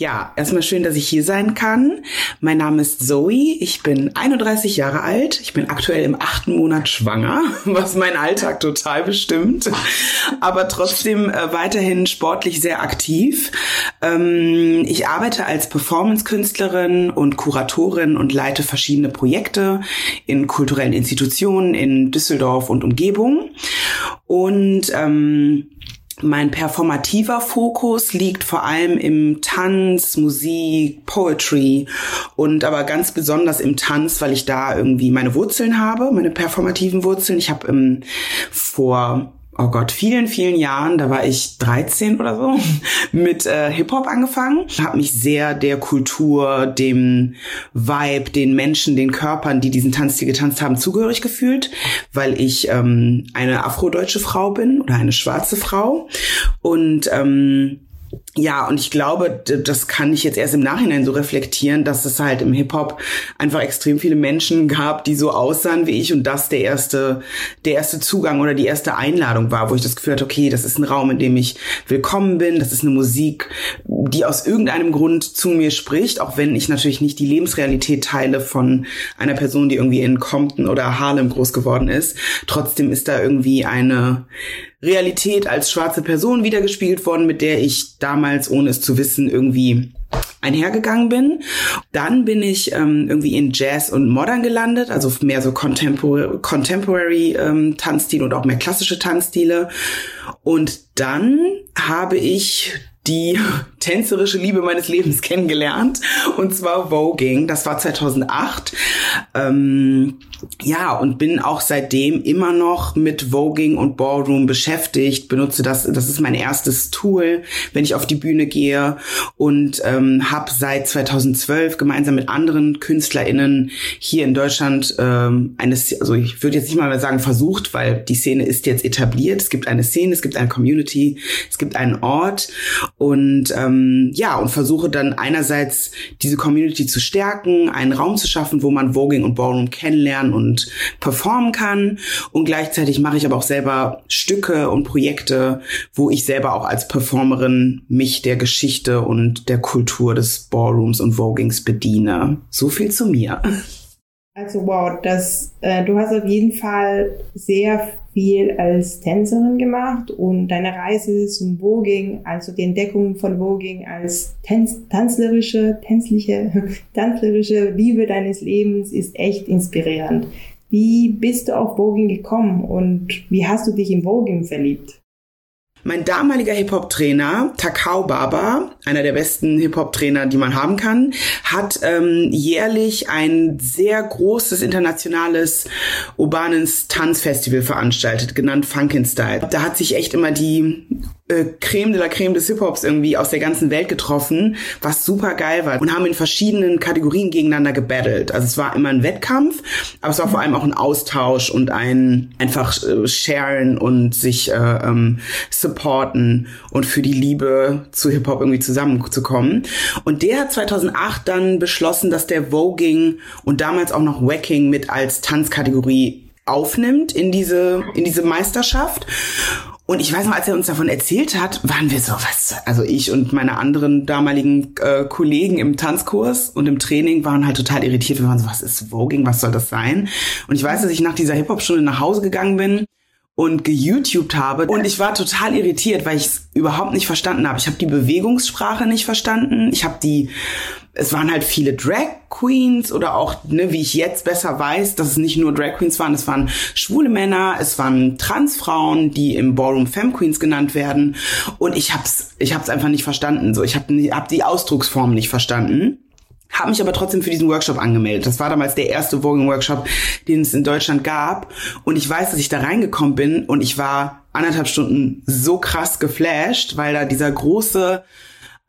[SPEAKER 1] Ja, erstmal schön, dass ich hier sein kann. Mein Name ist Zoe. Ich bin 31 Jahre alt. Ich bin aktuell im achten Monat schwanger, [LAUGHS] was meinen Alltag total bestimmt. Aber trotzdem äh, weiterhin sportlich sehr aktiv. Ähm, ich arbeite als Performance-Künstlerin und Kuratorin und leite verschiedene Projekte in kulturellen Institutionen in Düsseldorf und Umgebung. Und ähm, mein performativer Fokus liegt vor allem im Tanz, Musik, Poetry und aber ganz besonders im Tanz, weil ich da irgendwie meine Wurzeln habe, meine performativen Wurzeln. Ich habe ähm, vor oh Gott, vielen, vielen Jahren, da war ich 13 oder so, [LAUGHS] mit äh, Hip-Hop angefangen. Habe mich sehr der Kultur, dem Vibe, den Menschen, den Körpern, die diesen Tanzstil getanzt haben, zugehörig gefühlt, weil ich ähm, eine afrodeutsche Frau bin oder eine schwarze Frau. Und ähm, ja, und ich glaube, das kann ich jetzt erst im Nachhinein so reflektieren, dass es halt im Hip-Hop einfach extrem viele Menschen gab, die so aussahen wie ich und das der erste, der erste Zugang oder die erste Einladung war, wo ich das Gefühl hatte, okay, das ist ein Raum, in dem ich willkommen bin, das ist eine Musik, die aus irgendeinem Grund zu mir spricht, auch wenn ich natürlich nicht die Lebensrealität teile von einer Person, die irgendwie in Compton oder Harlem groß geworden ist. Trotzdem ist da irgendwie eine, Realität als schwarze Person wiedergespielt worden, mit der ich damals, ohne es zu wissen, irgendwie einhergegangen bin. Dann bin ich ähm, irgendwie in Jazz und Modern gelandet, also mehr so Contemporary, Contemporary ähm, Tanzstile und auch mehr klassische Tanzstile. Und dann habe ich die [LAUGHS] tänzerische Liebe meines Lebens kennengelernt und zwar Voging. Das war 2008. Ähm, ja, und bin auch seitdem immer noch mit Voging und Ballroom beschäftigt, benutze das, das ist mein erstes Tool, wenn ich auf die Bühne gehe und ähm, habe seit 2012 gemeinsam mit anderen KünstlerInnen hier in Deutschland ähm, eine, also ich würde jetzt nicht mal mehr sagen versucht, weil die Szene ist jetzt etabliert. Es gibt eine Szene, es gibt eine Community, es gibt einen Ort und ähm, ja, und versuche dann einerseits diese Community zu stärken, einen Raum zu schaffen, wo man Voging und Ballroom kennenlernen und performen kann. Und gleichzeitig mache ich aber auch selber Stücke und Projekte, wo ich selber auch als Performerin mich der Geschichte und der Kultur des Ballrooms und Vogings bediene. So viel zu mir.
[SPEAKER 9] Also wow, das, äh, du hast auf jeden Fall sehr viel als Tänzerin gemacht und deine Reise zum Voging, also die Entdeckung von Voging als Tanz, tanzlerische, tänzliche, [LAUGHS] tanzlerische Liebe deines Lebens ist echt inspirierend. Wie bist du auf Voging gekommen und wie hast du dich in Voging verliebt?
[SPEAKER 1] Mein damaliger Hip-Hop-Trainer, Takao Baba, einer der besten Hip-Hop-Trainer, die man haben kann, hat ähm, jährlich ein sehr großes internationales urbanes Tanzfestival veranstaltet, genannt Funkin' Style. Da hat sich echt immer die äh, Creme de la Creme des Hip-Hops irgendwie aus der ganzen Welt getroffen, was super geil war und haben in verschiedenen Kategorien gegeneinander gebattelt. Also es war immer ein Wettkampf, aber es war vor allem auch ein Austausch und ein einfach äh, sharen und sich äh, ähm, supporten und für die Liebe zu Hip-Hop irgendwie zusammenzukommen. Und der hat 2008 dann beschlossen, dass der Voging und damals auch noch Wacking mit als Tanzkategorie aufnimmt in diese, in diese Meisterschaft. Und ich weiß noch, als er uns davon erzählt hat, waren wir so, was, also ich und meine anderen damaligen äh, Kollegen im Tanzkurs und im Training waren halt total irritiert. Wir waren so, was ist Voging, was soll das sein? Und ich weiß, dass ich nach dieser Hip-Hop-Stunde nach Hause gegangen bin und geYouTubed habe. Und ich war total irritiert, weil ich es überhaupt nicht verstanden habe. Ich habe die Bewegungssprache nicht verstanden. Ich habe die, es waren halt viele Drag Queens oder auch, ne, wie ich jetzt besser weiß, dass es nicht nur Drag Queens waren, es waren schwule Männer, es waren Transfrauen, die im Ballroom Femme Queens genannt werden. Und ich hab's, ich hab's einfach nicht verstanden. So, ich habe hab die Ausdrucksform nicht verstanden habe mich aber trotzdem für diesen Workshop angemeldet. Das war damals der erste Voguing-Workshop, den es in Deutschland gab. Und ich weiß, dass ich da reingekommen bin und ich war anderthalb Stunden so krass geflasht, weil da dieser große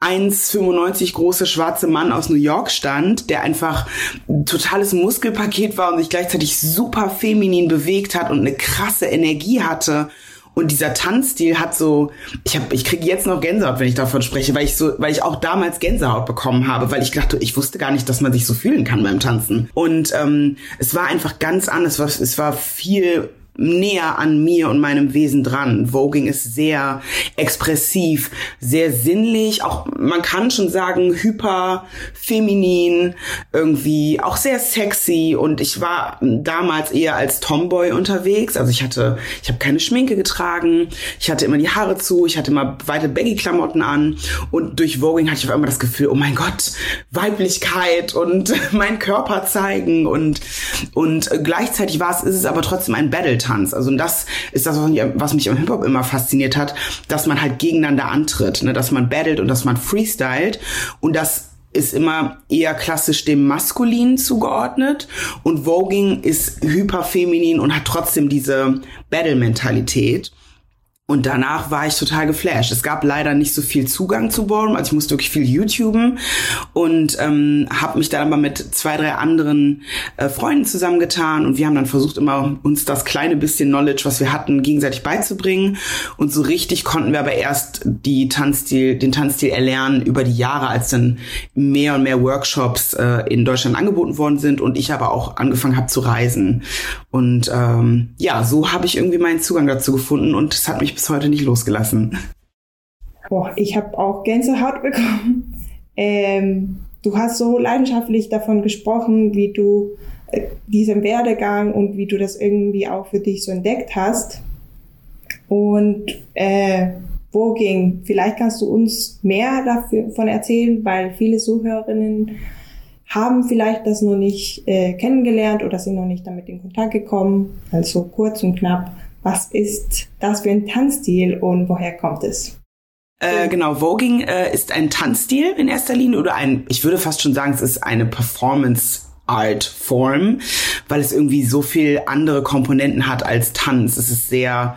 [SPEAKER 1] 1,95 große schwarze Mann aus New York stand, der einfach ein totales Muskelpaket war und sich gleichzeitig super feminin bewegt hat und eine krasse Energie hatte. Und dieser Tanzstil hat so, ich habe, ich kriege jetzt noch Gänsehaut, wenn ich davon spreche, weil ich so, weil ich auch damals Gänsehaut bekommen habe, weil ich dachte, ich wusste gar nicht, dass man sich so fühlen kann beim Tanzen. Und ähm, es war einfach ganz anders. Es war viel näher an mir und meinem Wesen dran. Voging ist sehr expressiv, sehr sinnlich, auch man kann schon sagen hyper feminin, irgendwie auch sehr sexy. Und ich war damals eher als Tomboy unterwegs, also ich hatte ich habe keine Schminke getragen, ich hatte immer die Haare zu, ich hatte immer weite Baggy Klamotten an. Und durch Voging hatte ich auf einmal das Gefühl, oh mein Gott, Weiblichkeit und [LAUGHS] mein Körper zeigen. Und und gleichzeitig war es ist es aber trotzdem ein Battle Tanz. Also das ist das, was mich am Hip-Hop immer fasziniert hat, dass man halt gegeneinander antritt, ne? dass man battelt und dass man freestylt und das ist immer eher klassisch dem Maskulinen zugeordnet und Voging ist hyperfeminin und hat trotzdem diese Battle-Mentalität. Und danach war ich total geflasht. Es gab leider nicht so viel Zugang zu Ballroom, also ich musste wirklich viel YouTuben und ähm, habe mich dann aber mit zwei, drei anderen äh, Freunden zusammengetan und wir haben dann versucht, immer uns das kleine bisschen Knowledge, was wir hatten, gegenseitig beizubringen. Und so richtig konnten wir aber erst die Tanzstil, den Tanzstil erlernen über die Jahre, als dann mehr und mehr Workshops äh, in Deutschland angeboten worden sind und ich aber auch angefangen habe zu reisen. Und ähm, ja, so habe ich irgendwie meinen Zugang dazu gefunden und es hat mich bis heute nicht losgelassen.
[SPEAKER 9] Boah, ich habe auch Gänsehaut bekommen. Ähm, du hast so leidenschaftlich davon gesprochen, wie du äh, diesen Werdegang und wie du das irgendwie auch für dich so entdeckt hast. Und äh, wo ging? Vielleicht kannst du uns mehr davon erzählen, weil viele Zuhörerinnen haben vielleicht das noch nicht äh, kennengelernt oder sind noch nicht damit in Kontakt gekommen. Also kurz und knapp, was ist das für ein Tanzstil und woher kommt es?
[SPEAKER 1] Äh, genau, Voging äh, ist ein Tanzstil in erster Linie oder ein, ich würde fast schon sagen, es ist eine Performance Art Form, weil es irgendwie so viel andere Komponenten hat als Tanz. Es ist sehr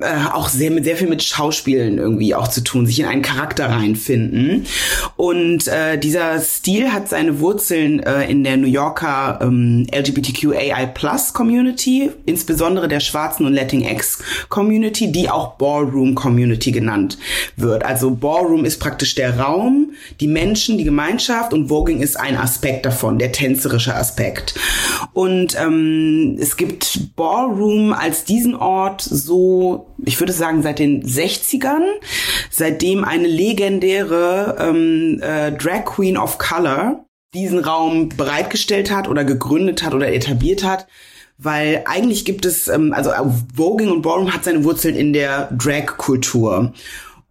[SPEAKER 1] äh, auch sehr mit sehr viel mit Schauspielen irgendwie auch zu tun, sich in einen Charakter reinfinden. Und äh, dieser Stil hat seine Wurzeln äh, in der New Yorker ähm, LGBTQAI Plus Community, insbesondere der schwarzen und Latinx Community, die auch Ballroom Community genannt wird. Also Ballroom ist praktisch der Raum, die Menschen, die Gemeinschaft und Voging ist ein Aspekt davon, der tänzerische Aspekt. Und ähm, es gibt Ballroom als diesen Ort so ich würde sagen, seit den 60ern, seitdem eine legendäre ähm, äh, Drag Queen of Color diesen Raum bereitgestellt hat oder gegründet hat oder etabliert hat. Weil eigentlich gibt es, ähm, also Voging und Ballroom hat seine Wurzeln in der Drag-Kultur.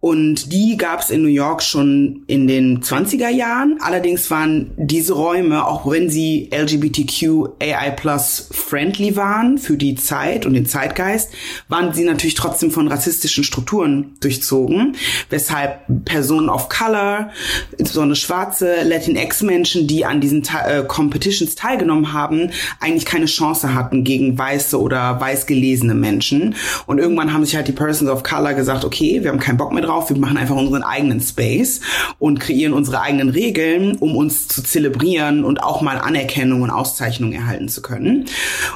[SPEAKER 1] Und die gab es in New York schon in den 20er Jahren. Allerdings waren diese Räume, auch wenn sie LGBTQAI plus friendly waren für die Zeit und den Zeitgeist, waren sie natürlich trotzdem von rassistischen Strukturen durchzogen, weshalb Personen of Color, insbesondere schwarze Latinx-Menschen, die an diesen äh, Competitions teilgenommen haben, eigentlich keine Chance hatten gegen weiße oder weiß gelesene Menschen. Und irgendwann haben sich halt die Persons of Color gesagt, okay, wir haben keinen Bock mehr drauf, darauf, wir machen einfach unseren eigenen Space und kreieren unsere eigenen Regeln, um uns zu zelebrieren und auch mal Anerkennung und Auszeichnung erhalten zu können.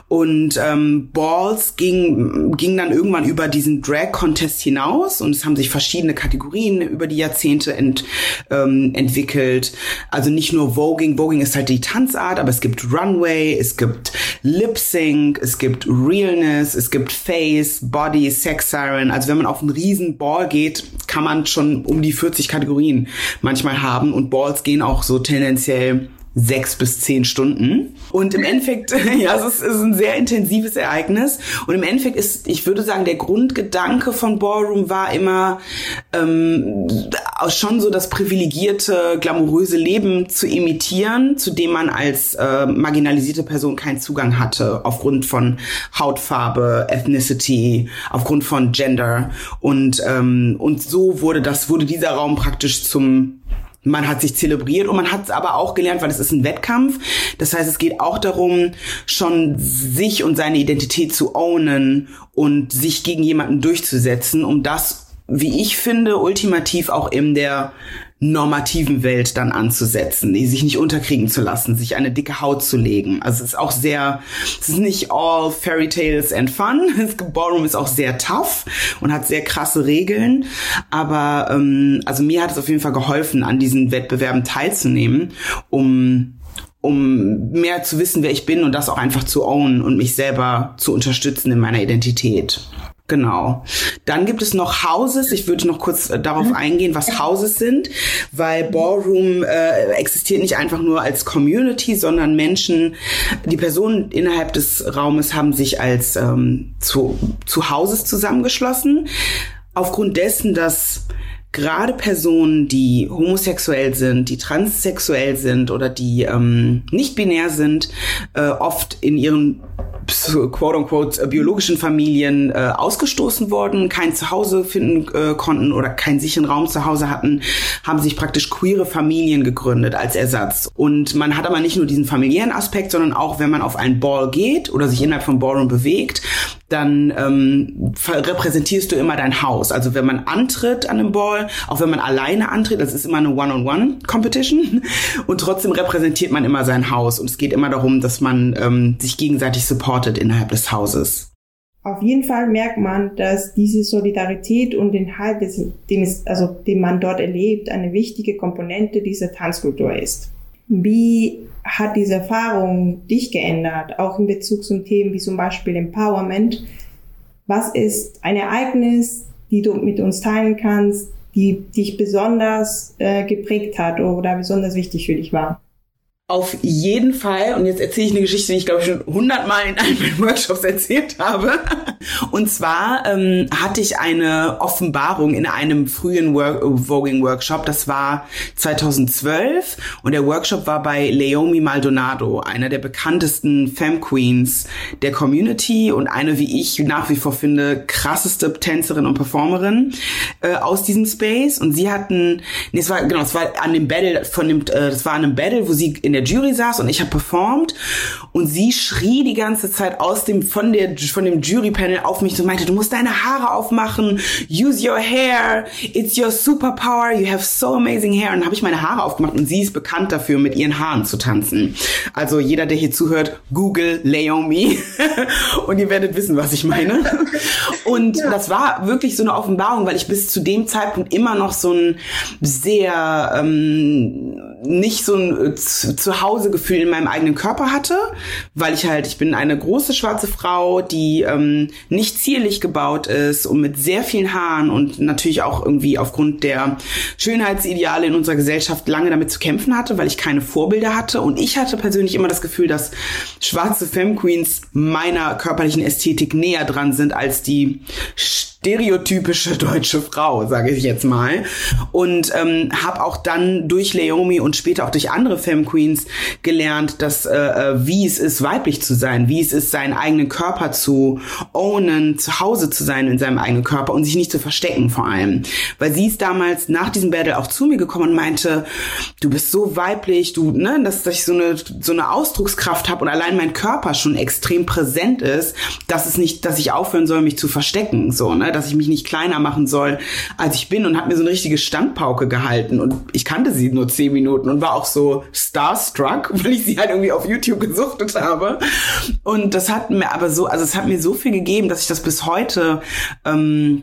[SPEAKER 1] Und ähm, Balls ging, ging dann irgendwann über diesen Drag-Contest hinaus und es haben sich verschiedene Kategorien über die Jahrzehnte ent, ähm, entwickelt. Also nicht nur Voging, Voging ist halt die Tanzart, aber es gibt Runway, es gibt Lip Sync, es gibt Realness, es gibt Face, Body, Sex Siren. Also wenn man auf einen riesen Ball geht, kann man schon um die 40 Kategorien manchmal haben. Und Balls gehen auch so tendenziell sechs bis zehn Stunden. Und im Endeffekt, [LAUGHS] ja, es ist, ist ein sehr intensives Ereignis. Und im Endeffekt ist, ich würde sagen, der Grundgedanke von Ballroom war immer ähm, schon so das privilegierte, glamouröse Leben zu imitieren, zu dem man als äh, marginalisierte Person keinen Zugang hatte, aufgrund von Hautfarbe, Ethnicity, aufgrund von Gender. Und, ähm, und so wurde das, wurde dieser Raum praktisch zum man hat sich zelebriert und man hat es aber auch gelernt, weil es ist ein Wettkampf. Das heißt, es geht auch darum, schon sich und seine Identität zu ownen und sich gegen jemanden durchzusetzen, um das, wie ich finde, ultimativ auch in der normativen Welt dann anzusetzen, die sich nicht unterkriegen zu lassen, sich eine dicke Haut zu legen. Also es ist auch sehr, es ist nicht all Fairy Tales and Fun. [LAUGHS] Ballroom ist auch sehr tough und hat sehr krasse Regeln. Aber ähm, also mir hat es auf jeden Fall geholfen, an diesen Wettbewerben teilzunehmen, um um mehr zu wissen, wer ich bin und das auch einfach zu ownen und mich selber zu unterstützen in meiner Identität. Genau. Dann gibt es noch Houses. Ich würde noch kurz äh, darauf mhm. eingehen, was Houses sind, weil Ballroom äh, existiert nicht einfach nur als Community, sondern Menschen, die Personen innerhalb des Raumes haben sich als ähm, zu, zu Houses zusammengeschlossen. Aufgrund dessen, dass gerade Personen, die homosexuell sind, die transsexuell sind oder die ähm, nicht binär sind, äh, oft in ihren quote-unquote äh, biologischen Familien äh, ausgestoßen worden, kein Zuhause finden äh, konnten oder keinen sicheren Raum zu Hause hatten, haben sich praktisch queere Familien gegründet als Ersatz. Und man hat aber nicht nur diesen familiären Aspekt, sondern auch, wenn man auf einen Ball geht oder sich innerhalb von Ballroom bewegt, dann ähm, repräsentierst du immer dein Haus. Also wenn man antritt an einem Ball, auch wenn man alleine antritt, das ist immer eine One-on-One-Competition [LAUGHS] und trotzdem repräsentiert man immer sein Haus. Und es geht immer darum, dass man ähm, sich gegenseitig supportet innerhalb des Hauses.
[SPEAKER 9] Auf jeden Fall merkt man, dass diese Solidarität und den Halt, den, es, also, den man dort erlebt, eine wichtige Komponente dieser Tanzkultur ist. Wie hat diese Erfahrung dich geändert, auch in Bezug zu Themen wie zum Beispiel Empowerment? Was ist ein Ereignis, die du mit uns teilen kannst, die dich besonders äh, geprägt hat oder besonders wichtig für dich war?
[SPEAKER 1] Auf jeden Fall, und jetzt erzähle ich eine Geschichte, die ich glaube ich schon hundertmal in einem meiner Workshops erzählt habe. Und zwar ähm, hatte ich eine Offenbarung in einem frühen Voging-Workshop. Das war 2012 und der Workshop war bei Leomi Maldonado, einer der bekanntesten Femme Queens der Community und eine, wie ich nach wie vor finde, krasseste Tänzerin und Performerin äh, aus diesem Space. Und sie hatten, nee, es war genau, es war an dem Battle von dem, äh, das war an einem Battle, wo sie in der Jury saß und ich habe performt und sie schrie die ganze Zeit aus dem von der von dem Jurypanel auf mich und meinte, du musst deine Haare aufmachen, use your hair, it's your superpower, you have so amazing hair und habe ich meine Haare aufgemacht und sie ist bekannt dafür mit ihren Haaren zu tanzen. Also jeder, der hier zuhört, Google Leomi [LAUGHS] und ihr werdet wissen, was ich meine. Und ja. das war wirklich so eine Offenbarung, weil ich bis zu dem Zeitpunkt immer noch so ein sehr ähm, nicht so ein äh, Zuhausegefühl in meinem eigenen Körper hatte, weil ich halt, ich bin eine große schwarze Frau, die ähm, nicht zierlich gebaut ist und mit sehr vielen Haaren und natürlich auch irgendwie aufgrund der Schönheitsideale in unserer Gesellschaft lange damit zu kämpfen hatte, weil ich keine Vorbilder hatte. Und ich hatte persönlich immer das Gefühl, dass schwarze Femme Queens meiner körperlichen Ästhetik näher dran sind als die stereotypische deutsche Frau, sage ich jetzt mal. Und ähm, habe auch dann durch Leomi und später auch durch andere Femme Queens gelernt, dass äh, äh, wie es ist, weiblich zu sein, wie es ist, seinen eigenen Körper zu ownen, zu Hause zu sein in seinem eigenen Körper und sich nicht zu verstecken vor allem. Weil sie ist damals nach diesem Battle auch zu mir gekommen und meinte, du bist so weiblich, du, ne, dass, dass ich so eine, so eine Ausdruckskraft habe und allein mein Körper schon extrem präsent ist, dass es nicht, dass ich aufhören soll, mich zu verstecken. So, ne? Dass ich mich nicht kleiner machen soll, als ich bin und hat mir so eine richtige Standpauke gehalten und ich kannte sie nur zehn Minuten und war auch so starstruck, [LAUGHS] weil ich sie halt irgendwie auf YouTube gesuchtet habe. Und das hat mir aber so, also es hat mir so viel gegeben, dass ich das bis heute ähm,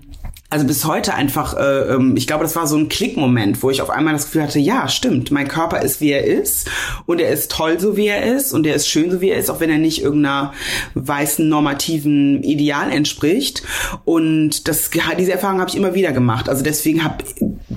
[SPEAKER 1] also bis heute einfach, äh, ähm, ich glaube, das war so ein Klickmoment, wo ich auf einmal das Gefühl hatte, ja, stimmt, mein Körper ist, wie er ist und er ist toll, so wie er ist und er ist schön, so wie er ist, auch wenn er nicht irgendeiner weißen normativen Ideal entspricht. Und das, diese Erfahrung habe ich immer wieder gemacht. Also deswegen habe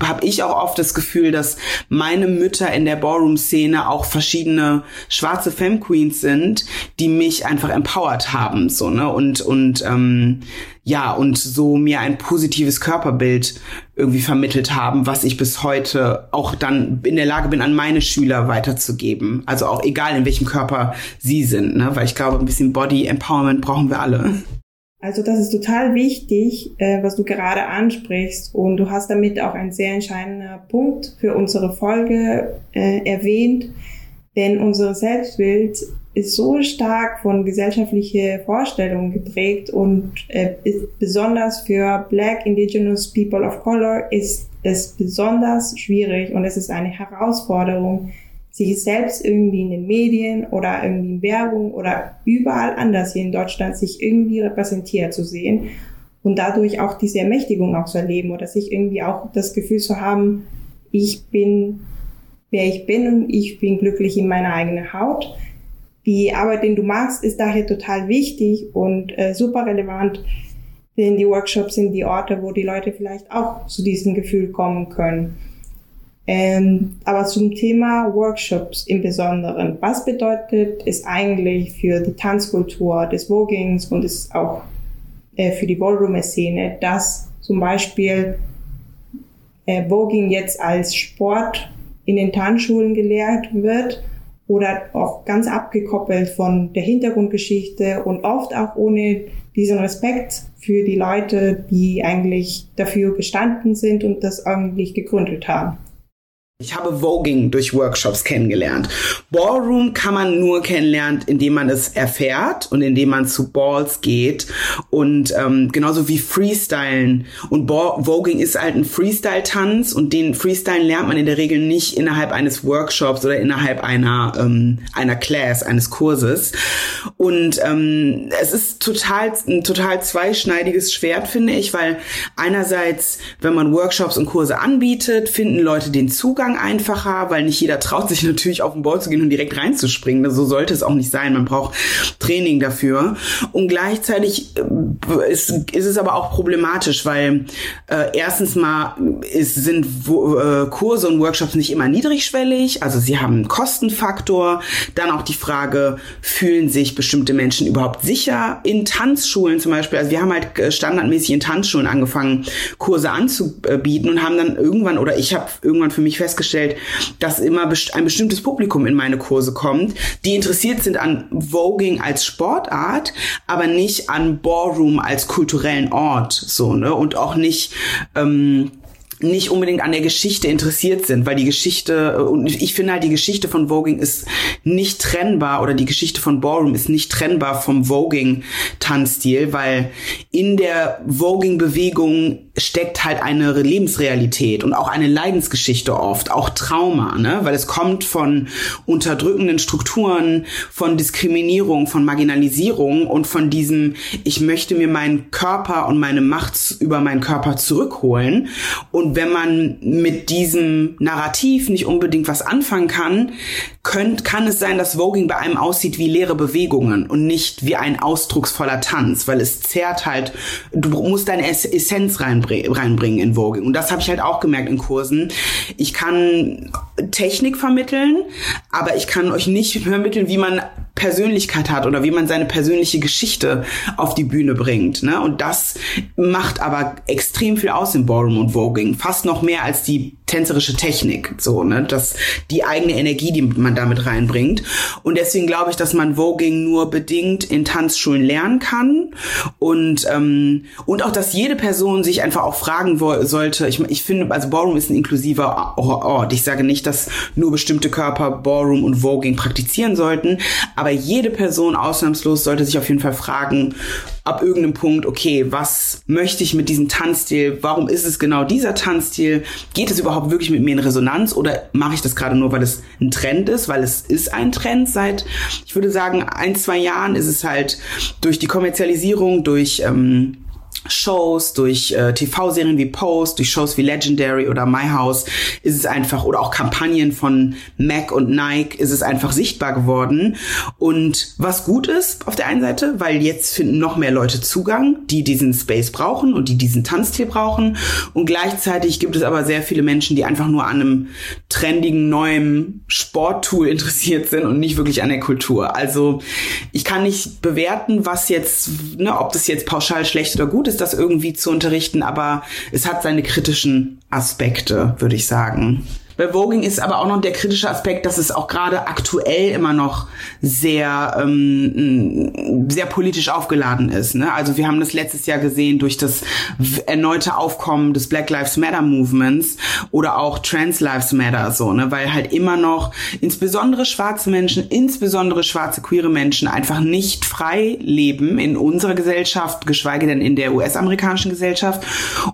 [SPEAKER 1] hab ich auch oft das Gefühl, dass meine Mütter in der Ballroom-Szene auch verschiedene schwarze Femme Queens sind, die mich einfach empowert haben, so ne und und ähm, ja, und so mir ein positives Körperbild irgendwie vermittelt haben, was ich bis heute auch dann in der Lage bin, an meine Schüler weiterzugeben. Also auch egal, in welchem Körper sie sind, ne? weil ich glaube, ein bisschen Body Empowerment brauchen wir alle.
[SPEAKER 9] Also das ist total wichtig, äh, was du gerade ansprichst. Und du hast damit auch einen sehr entscheidenden Punkt für unsere Folge äh, erwähnt, denn unser Selbstbild ist so stark von gesellschaftlichen Vorstellungen geprägt und äh, besonders für Black Indigenous People of Color ist es besonders schwierig und es ist eine Herausforderung, sich selbst irgendwie in den Medien oder irgendwie in Werbung oder überall anders hier in Deutschland sich irgendwie repräsentiert zu sehen und dadurch auch diese Ermächtigung auch zu erleben oder sich irgendwie auch das Gefühl zu haben, ich bin wer ich bin und ich bin glücklich in meiner eigenen Haut die Arbeit, den du machst, ist daher total wichtig und äh, super relevant, denn die Workshops sind die Orte, wo die Leute vielleicht auch zu diesem Gefühl kommen können. Ähm, aber zum Thema Workshops im Besonderen. Was bedeutet es eigentlich für die Tanzkultur des Vogings und es auch äh, für die Ballroom-Szene, dass zum Beispiel äh, Voging jetzt als Sport in den Tanzschulen gelehrt wird oder auch ganz abgekoppelt von der Hintergrundgeschichte und oft auch ohne diesen Respekt für die Leute, die eigentlich dafür gestanden sind und das eigentlich gegründet haben.
[SPEAKER 1] Ich habe Voging durch Workshops kennengelernt. Ballroom kann man nur kennenlernen, indem man es erfährt und indem man zu Balls geht und ähm, genauso wie Freestylen. Und Ball Voging ist halt ein Freestyle-Tanz und den Freestylen lernt man in der Regel nicht innerhalb eines Workshops oder innerhalb einer ähm, einer Class, eines Kurses. Und ähm, es ist total ein total zweischneidiges Schwert, finde ich, weil einerseits, wenn man Workshops und Kurse anbietet, finden Leute den Zugang Zugang einfacher, weil nicht jeder traut sich natürlich auf den Ball zu gehen und direkt reinzuspringen. So sollte es auch nicht sein. Man braucht Training dafür. Und gleichzeitig äh, ist, ist es aber auch problematisch, weil äh, erstens mal ist, sind äh, Kurse und Workshops nicht immer niedrigschwellig. Also sie haben einen Kostenfaktor. Dann auch die Frage, fühlen sich bestimmte Menschen überhaupt sicher in Tanzschulen zum Beispiel? Also wir haben halt äh, standardmäßig in Tanzschulen angefangen, Kurse anzubieten und haben dann irgendwann, oder ich habe irgendwann für mich festgestellt, festgestellt, dass immer ein bestimmtes Publikum in meine Kurse kommt, die interessiert sind an Voging als Sportart, aber nicht an Ballroom als kulturellen Ort, so, ne, und auch nicht, ähm, nicht unbedingt an der Geschichte interessiert sind, weil die Geschichte, und ich finde halt, die Geschichte von Voging ist nicht trennbar oder die Geschichte von Ballroom ist nicht trennbar vom Voging-Tanzstil, weil in der Voging-Bewegung steckt halt eine Lebensrealität und auch eine Leidensgeschichte oft, auch Trauma, ne? weil es kommt von unterdrückenden Strukturen, von Diskriminierung, von Marginalisierung und von diesem, ich möchte mir meinen Körper und meine Macht über meinen Körper zurückholen und und wenn man mit diesem Narrativ nicht unbedingt was anfangen kann, könnt, kann es sein, dass Voging bei einem aussieht wie leere Bewegungen und nicht wie ein ausdrucksvoller Tanz, weil es zerrt halt, du musst deine Essenz reinbringen in Voging. Und das habe ich halt auch gemerkt in Kursen. Ich kann Technik vermitteln, aber ich kann euch nicht [LAUGHS] vermitteln, wie man Persönlichkeit hat oder wie man seine persönliche Geschichte auf die Bühne bringt. Ne? Und das macht aber extrem viel aus im Ballroom und Voging. Fast noch mehr als die tänzerische Technik. So, ne? Das, die eigene Energie, die man damit reinbringt. Und deswegen glaube ich, dass man Voging nur bedingt in Tanzschulen lernen kann. Und, ähm, und auch, dass jede Person sich einfach auch fragen sollte. Ich, ich finde, also Ballroom ist ein inklusiver Ort. Ich sage nicht, dass nur bestimmte Körper Ballroom und Voging praktizieren sollten. Aber jede Person ausnahmslos sollte sich auf jeden Fall fragen, ab irgendeinem Punkt, okay, was möchte ich mit diesem Tanzstil? Warum ist es genau dieser Tanzstil? Geht es überhaupt wirklich mit mir in Resonanz oder mache ich das gerade nur, weil es ein Trend ist? Weil es ist ein Trend seit, ich würde sagen, ein, zwei Jahren ist es halt durch die Kommerzialisierung, durch ähm, Shows, durch äh, TV-Serien wie Post, durch Shows wie Legendary oder My House ist es einfach, oder auch Kampagnen von Mac und Nike ist es einfach sichtbar geworden. Und was gut ist auf der einen Seite, weil jetzt finden noch mehr Leute Zugang, die diesen Space brauchen und die diesen Tanzstil brauchen. Und gleichzeitig gibt es aber sehr viele Menschen, die einfach nur an einem trendigen neuen Sporttool interessiert sind und nicht wirklich an der Kultur. Also ich kann nicht bewerten, was jetzt, ne, ob das jetzt pauschal schlecht oder gut ist das irgendwie zu unterrichten, aber es hat seine kritischen Aspekte, würde ich sagen. Bei Voging ist aber auch noch der kritische Aspekt, dass es auch gerade aktuell immer noch sehr ähm, sehr politisch aufgeladen ist. Ne? Also wir haben das letztes Jahr gesehen durch das erneute Aufkommen des Black Lives Matter Movements oder auch Trans Lives Matter so, ne? weil halt immer noch insbesondere schwarze Menschen, insbesondere schwarze queere Menschen einfach nicht frei leben in unserer Gesellschaft, geschweige denn in der US-amerikanischen Gesellschaft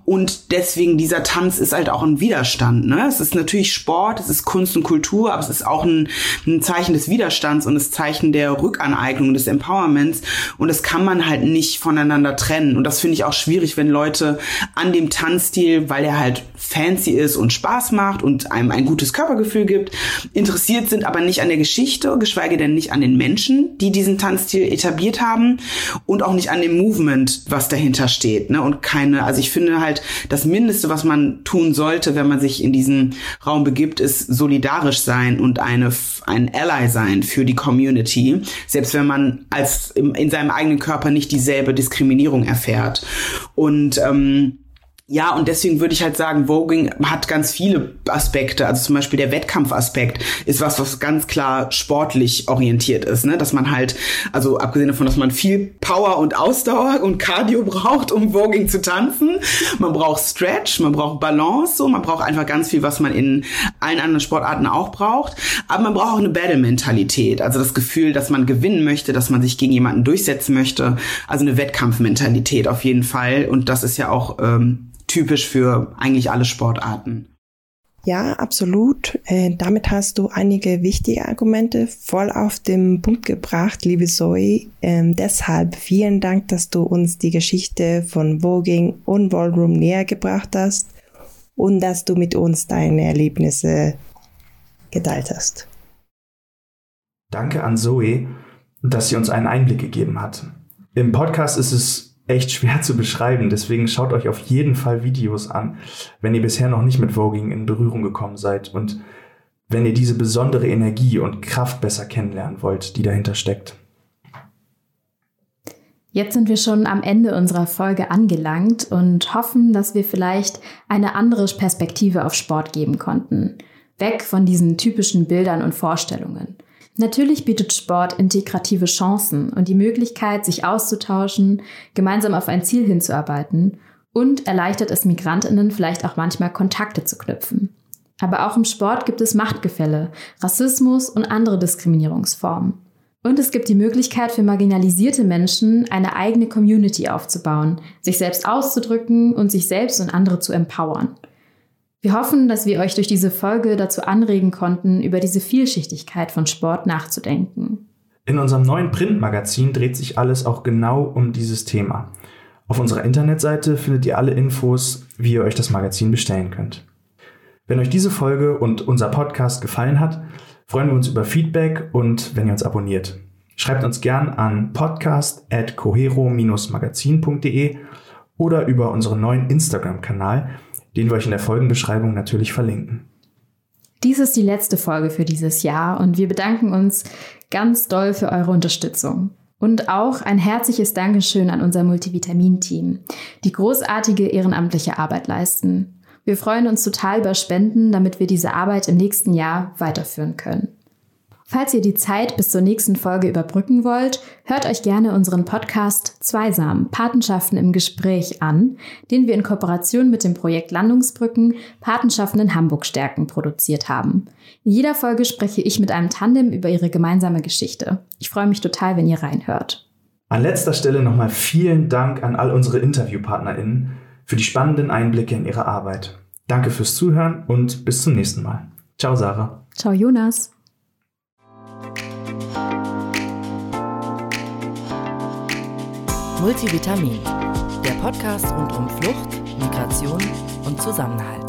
[SPEAKER 1] und deswegen dieser Tanz ist halt auch ein Widerstand. Ne? Es ist natürlich Sport, es ist Kunst und Kultur, aber es ist auch ein, ein Zeichen des Widerstands und das Zeichen der Rückaneignung, des Empowerments. Und das kann man halt nicht voneinander trennen. Und das finde ich auch schwierig, wenn Leute an dem Tanzstil, weil er halt fancy ist und Spaß macht und einem ein gutes Körpergefühl gibt, interessiert sind, aber nicht an der Geschichte, geschweige denn nicht an den Menschen, die diesen Tanzstil etabliert haben und auch nicht an dem Movement, was dahinter steht. Ne? Und keine, also ich finde halt, das Mindeste, was man tun sollte, wenn man sich in diesen Raum Begibt, ist solidarisch sein und eine, ein Ally sein für die Community, selbst wenn man als in seinem eigenen Körper nicht dieselbe Diskriminierung erfährt. Und ähm, ja, und deswegen würde ich halt sagen, Voging hat ganz viele Aspekte. Also zum Beispiel der Wettkampfaspekt ist was, was ganz klar sportlich orientiert ist, ne? Dass man halt, also abgesehen davon, dass man viel Power und Ausdauer und Cardio braucht, um Voging zu tanzen. Man braucht Stretch, man braucht Balance, so, man braucht einfach ganz viel, was man in allen anderen Sportarten auch braucht. Aber man braucht auch eine Battle-Mentalität, also das Gefühl, dass man gewinnen möchte, dass man sich gegen jemanden durchsetzen möchte. Also eine Wettkampfmentalität auf jeden Fall. Und das ist ja auch ähm, typisch für eigentlich alle Sportarten.
[SPEAKER 9] Ja, absolut. Äh, damit hast du einige wichtige Argumente voll auf den Punkt gebracht, liebe Zoe. Ähm, deshalb vielen Dank, dass du uns die Geschichte von Voging und Ballroom näher gebracht hast und dass du mit uns deine Erlebnisse geteilt hast.
[SPEAKER 4] Danke an Zoe, dass sie uns einen Einblick gegeben hat. Im Podcast ist es echt schwer zu beschreiben. Deswegen schaut euch auf jeden Fall Videos an, wenn ihr bisher noch nicht mit Voging in Berührung gekommen seid und wenn ihr diese besondere Energie und Kraft besser kennenlernen wollt, die dahinter steckt.
[SPEAKER 3] Jetzt sind wir schon am Ende unserer Folge angelangt und hoffen, dass wir vielleicht eine andere Perspektive auf Sport geben konnten. Weg von diesen typischen Bildern und Vorstellungen. Natürlich bietet Sport integrative Chancen und die Möglichkeit, sich auszutauschen, gemeinsam auf ein Ziel hinzuarbeiten und erleichtert es Migrantinnen vielleicht auch manchmal Kontakte zu knüpfen. Aber auch im Sport gibt es Machtgefälle, Rassismus und andere Diskriminierungsformen. Und es gibt die Möglichkeit für marginalisierte Menschen, eine eigene Community aufzubauen, sich selbst auszudrücken und sich selbst und andere zu empowern. Wir hoffen, dass wir euch durch diese Folge dazu anregen konnten, über diese Vielschichtigkeit von Sport nachzudenken.
[SPEAKER 4] In unserem neuen Printmagazin dreht sich alles auch genau um dieses Thema. Auf unserer Internetseite findet ihr alle Infos, wie ihr euch das Magazin bestellen könnt. Wenn euch diese Folge und unser Podcast gefallen hat, freuen wir uns über Feedback und wenn ihr uns abonniert. Schreibt uns gern an podcast.cohero-magazin.de oder über unseren neuen Instagram-Kanal, den wir euch in der Folgenbeschreibung natürlich verlinken.
[SPEAKER 3] Dies ist die letzte Folge für dieses Jahr und wir bedanken uns ganz doll für eure Unterstützung. Und auch ein herzliches Dankeschön an unser Multivitamin-Team, die großartige ehrenamtliche Arbeit leisten. Wir freuen uns total über Spenden, damit wir diese Arbeit im nächsten Jahr weiterführen können. Falls ihr die Zeit bis zur nächsten Folge überbrücken wollt, hört euch gerne unseren Podcast Zweisam Patenschaften im Gespräch an, den wir in Kooperation mit dem Projekt Landungsbrücken Patenschaften in Hamburg stärken produziert haben. In jeder Folge spreche ich mit einem Tandem über ihre gemeinsame Geschichte. Ich freue mich total, wenn ihr reinhört.
[SPEAKER 4] An letzter Stelle nochmal vielen Dank an all unsere InterviewpartnerInnen für die spannenden Einblicke in ihre Arbeit. Danke fürs Zuhören und bis zum nächsten Mal. Ciao, Sarah.
[SPEAKER 3] Ciao, Jonas.
[SPEAKER 2] Multivitamin, der Podcast rund um Flucht, Migration und Zusammenhalt.